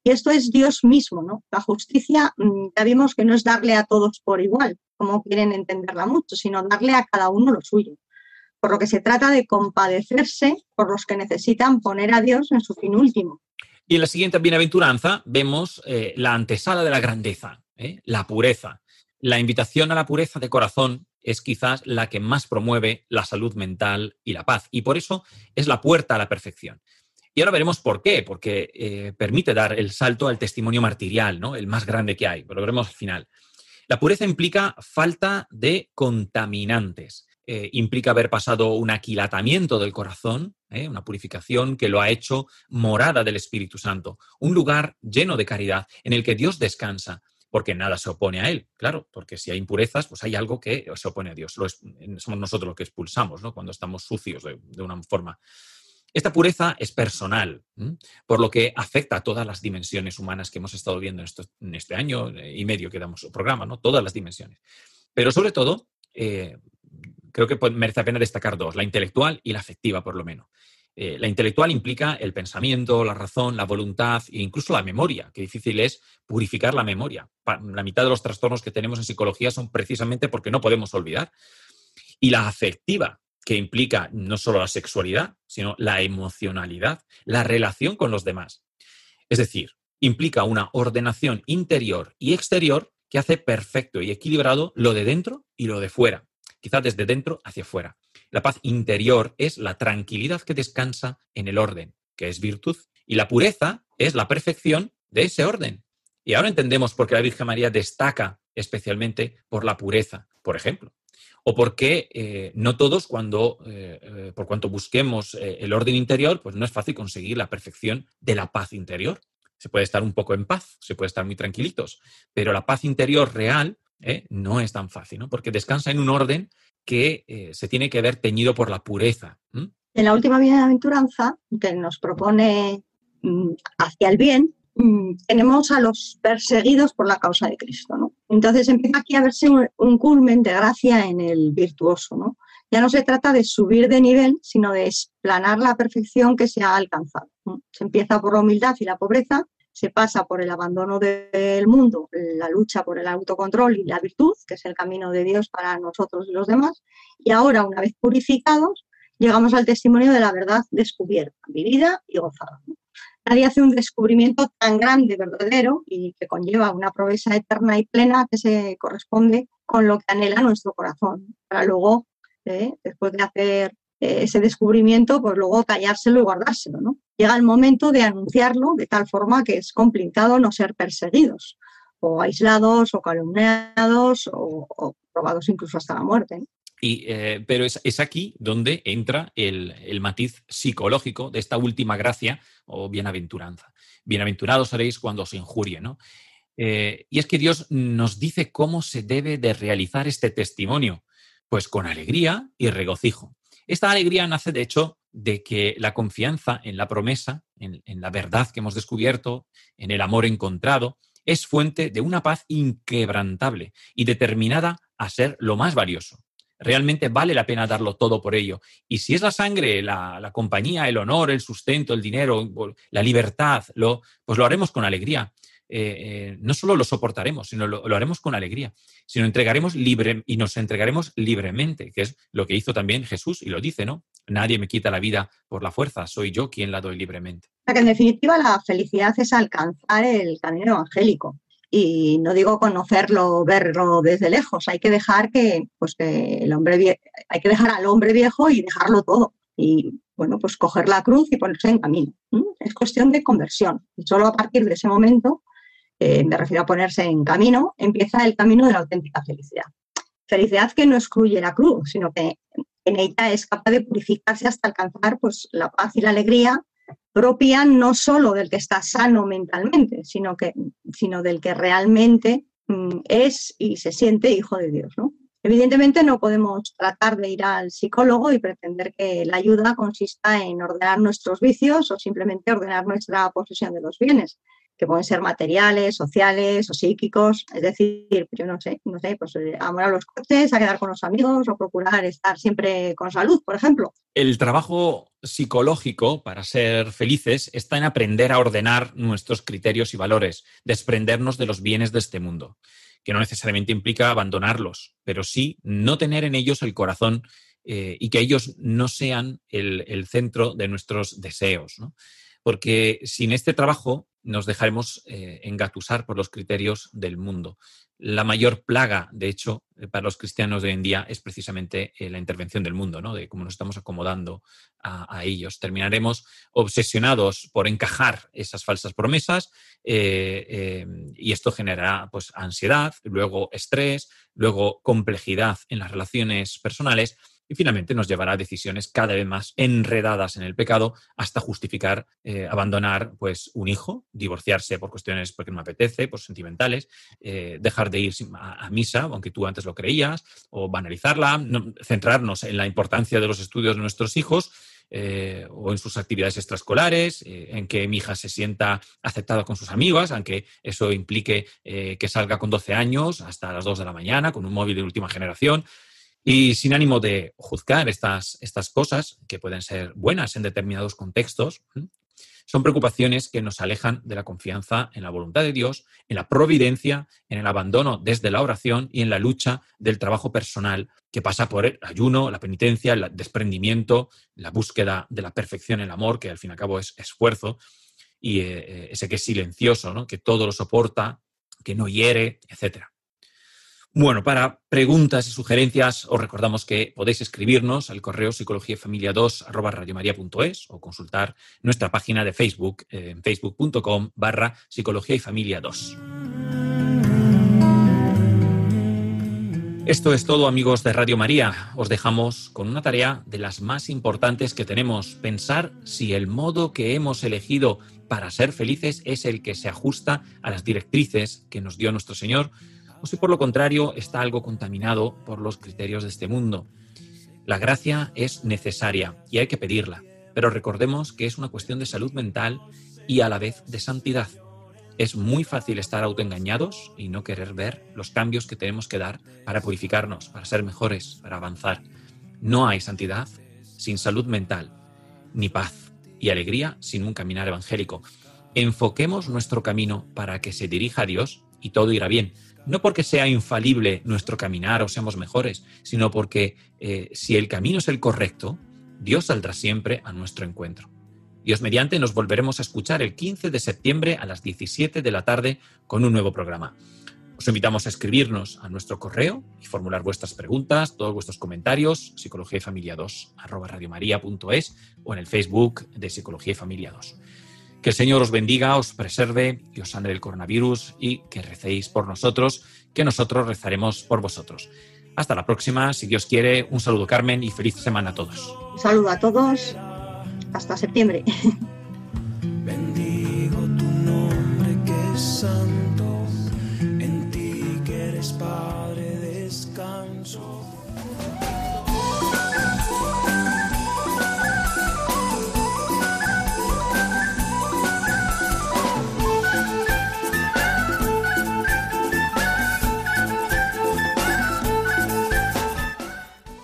Y esto es Dios mismo, ¿no? La justicia, mm, ya vimos que no es darle a todos por igual, como quieren entenderla mucho, sino darle a cada uno lo suyo. Por lo que se trata de compadecerse por los que necesitan poner a Dios en su fin último. Y en la siguiente bienaventuranza vemos eh, la antesala de la grandeza, ¿eh? la pureza. La invitación a la pureza de corazón es quizás la que más promueve la salud mental y la paz. Y por eso es la puerta a la perfección. Y ahora veremos por qué, porque eh, permite dar el salto al testimonio martirial, ¿no? el más grande que hay, lo veremos al final. La pureza implica falta de contaminantes, eh, implica haber pasado un aquilatamiento del corazón, ¿eh? una purificación que lo ha hecho morada del Espíritu Santo, un lugar lleno de caridad en el que Dios descansa, porque nada se opone a Él, claro, porque si hay impurezas, pues hay algo que se opone a Dios. Somos nosotros los que expulsamos, ¿no? Cuando estamos sucios de, una forma. Esta pureza es personal, por lo que afecta a todas las dimensiones humanas que hemos estado viendo en, este año y medio que damos el programa, ¿no? Todas las dimensiones. Pero sobre todo, eh, creo que merece la pena destacar dos, la intelectual y la afectiva, por lo menos. Eh, la intelectual implica el pensamiento, la razón, la voluntad e incluso la memoria. Qué difícil es purificar la memoria. La mitad de los trastornos que tenemos en psicología son precisamente porque no podemos olvidar. Y la afectiva, que implica no solo la sexualidad, sino la emocionalidad, la relación con los demás. Es decir, implica una ordenación interior y exterior que hace perfecto y equilibrado lo de dentro y lo de fuera, quizás desde dentro hacia fuera. La paz interior es la tranquilidad que descansa en el orden, que es virtud, y la pureza es la perfección de ese orden. Y ahora entendemos por qué la Virgen María destaca especialmente por la pureza, por ejemplo. O por qué eh, no todos, cuando, eh, eh, por cuanto busquemos el orden interior, pues no es fácil conseguir la perfección de la paz interior. Se puede estar un poco en paz, se puede estar muy tranquilitos, pero la paz interior real eh, no es tan fácil, ¿no? porque descansa en un orden que eh, se tiene que ver teñido por la pureza. En la última bienaventuranza, que nos propone mm, hacia el bien, mm, tenemos a los perseguidos por la causa de Cristo. ¿no? Entonces empieza aquí a verse un, culmen de gracia en el virtuoso. ¿no? Ya no se trata de subir de nivel, sino de explanar la perfección que se ha alcanzado. Se empieza por la humildad y la pobreza, se pasa por el abandono de- del mundo, la lucha por el autocontrol y la virtud, que es el camino de Dios para nosotros y los demás. Y ahora, una vez purificados, llegamos al testimonio de la verdad descubierta, vivida y gozada. Nadie hace un descubrimiento tan grande, verdadero y que conlleva una promesa eterna y plena que se corresponde con lo que anhela nuestro corazón, para luego, eh, después de hacer ese descubrimiento, pues luego callárselo y guardárselo. ¿no? Llega el momento de anunciarlo de tal forma que es complicado no ser perseguidos, o aislados, o calumniados, o, o probados incluso hasta la muerte. Y, eh, pero es, es aquí donde entra el, el matiz psicológico de esta última gracia o bienaventuranza. Bienaventurados seréis cuando os injurie, ¿no? Eh, y es que Dios nos dice cómo se debe de realizar este testimonio, pues con alegría y regocijo. Esta alegría nace, de hecho, de que la confianza en la promesa, en, la verdad que hemos descubierto, en el amor encontrado, es fuente de una paz inquebrantable y determinada a ser lo más valioso realmente vale la pena darlo todo por ello. Y si es la sangre, la, la compañía, el honor, el sustento, el dinero, la libertad, lo, pues lo haremos con alegría. Eh, eh, no solo lo soportaremos, sino lo, haremos con alegría, sino entregaremos libre y nos entregaremos libremente, que es lo que hizo también Jesús y lo dice, ¿no? Nadie me quita la vida por la fuerza, soy yo quien la doy libremente. O sea que en definitiva la felicidad es alcanzar el camino evangélico y no digo conocerlo, verlo desde lejos, hay que dejar que, pues que el hombre vie- hay que dejar al hombre viejo y dejarlo todo. Y bueno, pues coger la cruz y ponerse en camino. Es cuestión de conversión. Y solo a partir de ese momento, eh, me refiero a ponerse en camino, empieza el camino de la auténtica felicidad. Felicidad que no excluye la cruz, sino que en ella es capaz de purificarse hasta alcanzar pues, la paz y la alegría propia no solo del que está sano mentalmente, sino, que, sino del que realmente mm, es y se siente hijo de Dios. ¿no? Evidentemente no podemos tratar de ir al psicólogo y pretender que la ayuda consista en ordenar nuestros vicios o simplemente ordenar nuestra posesión de los bienes, que pueden ser materiales, sociales o psíquicos. Es decir, yo no sé, no sé, pues eh, amor a los coches, a quedar con los amigos o procurar estar siempre con salud, por ejemplo. El trabajo psicológico para ser felices está en aprender a ordenar nuestros criterios y valores, desprendernos de los bienes de este mundo, que no necesariamente implica abandonarlos, pero sí no tener en ellos el corazón eh, y que ellos no sean el, el centro de nuestros deseos. ¿no? Porque sin este trabajo nos dejaremos eh, engatusar por los criterios del mundo. La mayor plaga, de hecho, eh, para los cristianos de hoy en día es precisamente eh, la intervención del mundo, ¿no? de cómo nos estamos acomodando a, ellos. Terminaremos obsesionados por encajar esas falsas promesas y esto generará pues, ansiedad, luego estrés, luego complejidad en las relaciones personales y finalmente nos llevará a decisiones cada vez más enredadas en el pecado hasta justificar eh, abandonar pues, un hijo, divorciarse por cuestiones porque no me apetece, por sentimentales, eh, dejar de ir a, misa, aunque tú antes lo creías, o banalizarla, no- centrarnos en la importancia de los estudios de nuestros hijos eh, o en sus actividades extraescolares, en que mi hija se sienta aceptada con sus amigas, aunque eso implique que salga con 12 años hasta las 2 de la mañana con un móvil de última generación. Y sin ánimo de juzgar estas, estas cosas, que pueden ser buenas en determinados contextos, son preocupaciones que nos alejan de la confianza en la voluntad de Dios, en la providencia, en el abandono desde la oración y en la lucha del trabajo personal que pasa por el ayuno, la penitencia, el desprendimiento, la búsqueda de la perfección el amor, que al fin y al cabo es esfuerzo, y eh, eh, ese que es silencioso, ¿no? que todo lo soporta, que no hiere, etcétera. Bueno, para preguntas y sugerencias os recordamos que podéis escribirnos al correo psicología y familia 2 arroba radiomaria.es o consultar nuestra página de Facebook en facebook.com barra psicología y familia 2. Esto es todo amigos de Radio María. Os dejamos con una tarea de las más importantes que tenemos, pensar si el modo que hemos elegido para ser felices es el que se ajusta a las directrices que nos dio nuestro Señor o si por lo contrario está algo contaminado por los criterios de este mundo. La gracia es necesaria y hay que pedirla, pero recordemos que es una cuestión de salud mental y a la vez de santidad. Es muy fácil estar autoengañados y no querer ver los cambios que tenemos que dar para purificarnos, para ser mejores, para avanzar. No hay santidad sin salud mental, ni paz y alegría sin un caminar evangélico. enfoquemos nuestro camino para que se dirija a Dios y todo irá bien. No porque sea infalible nuestro caminar o seamos mejores, sino porque eh, si el camino es el correcto, Dios saldrá siempre a nuestro encuentro. Dios mediante nos volveremos a escuchar el 15 de septiembre a las 17 de la tarde con un nuevo programa. Os invitamos a escribirnos a nuestro correo y formular vuestras preguntas, todos vuestros comentarios, psicología y familia 2, arroba radiomaria.es o en el Facebook de Psicología y Familia 2. Que el Señor os bendiga, os preserve y os sane del coronavirus y que recéis por nosotros, que nosotros rezaremos por vosotros. Hasta la próxima, si Dios quiere. Un saludo, Carmen, y feliz semana a todos. Un saludo a todos. Hasta septiembre. Bendigo tu nombre que es santo,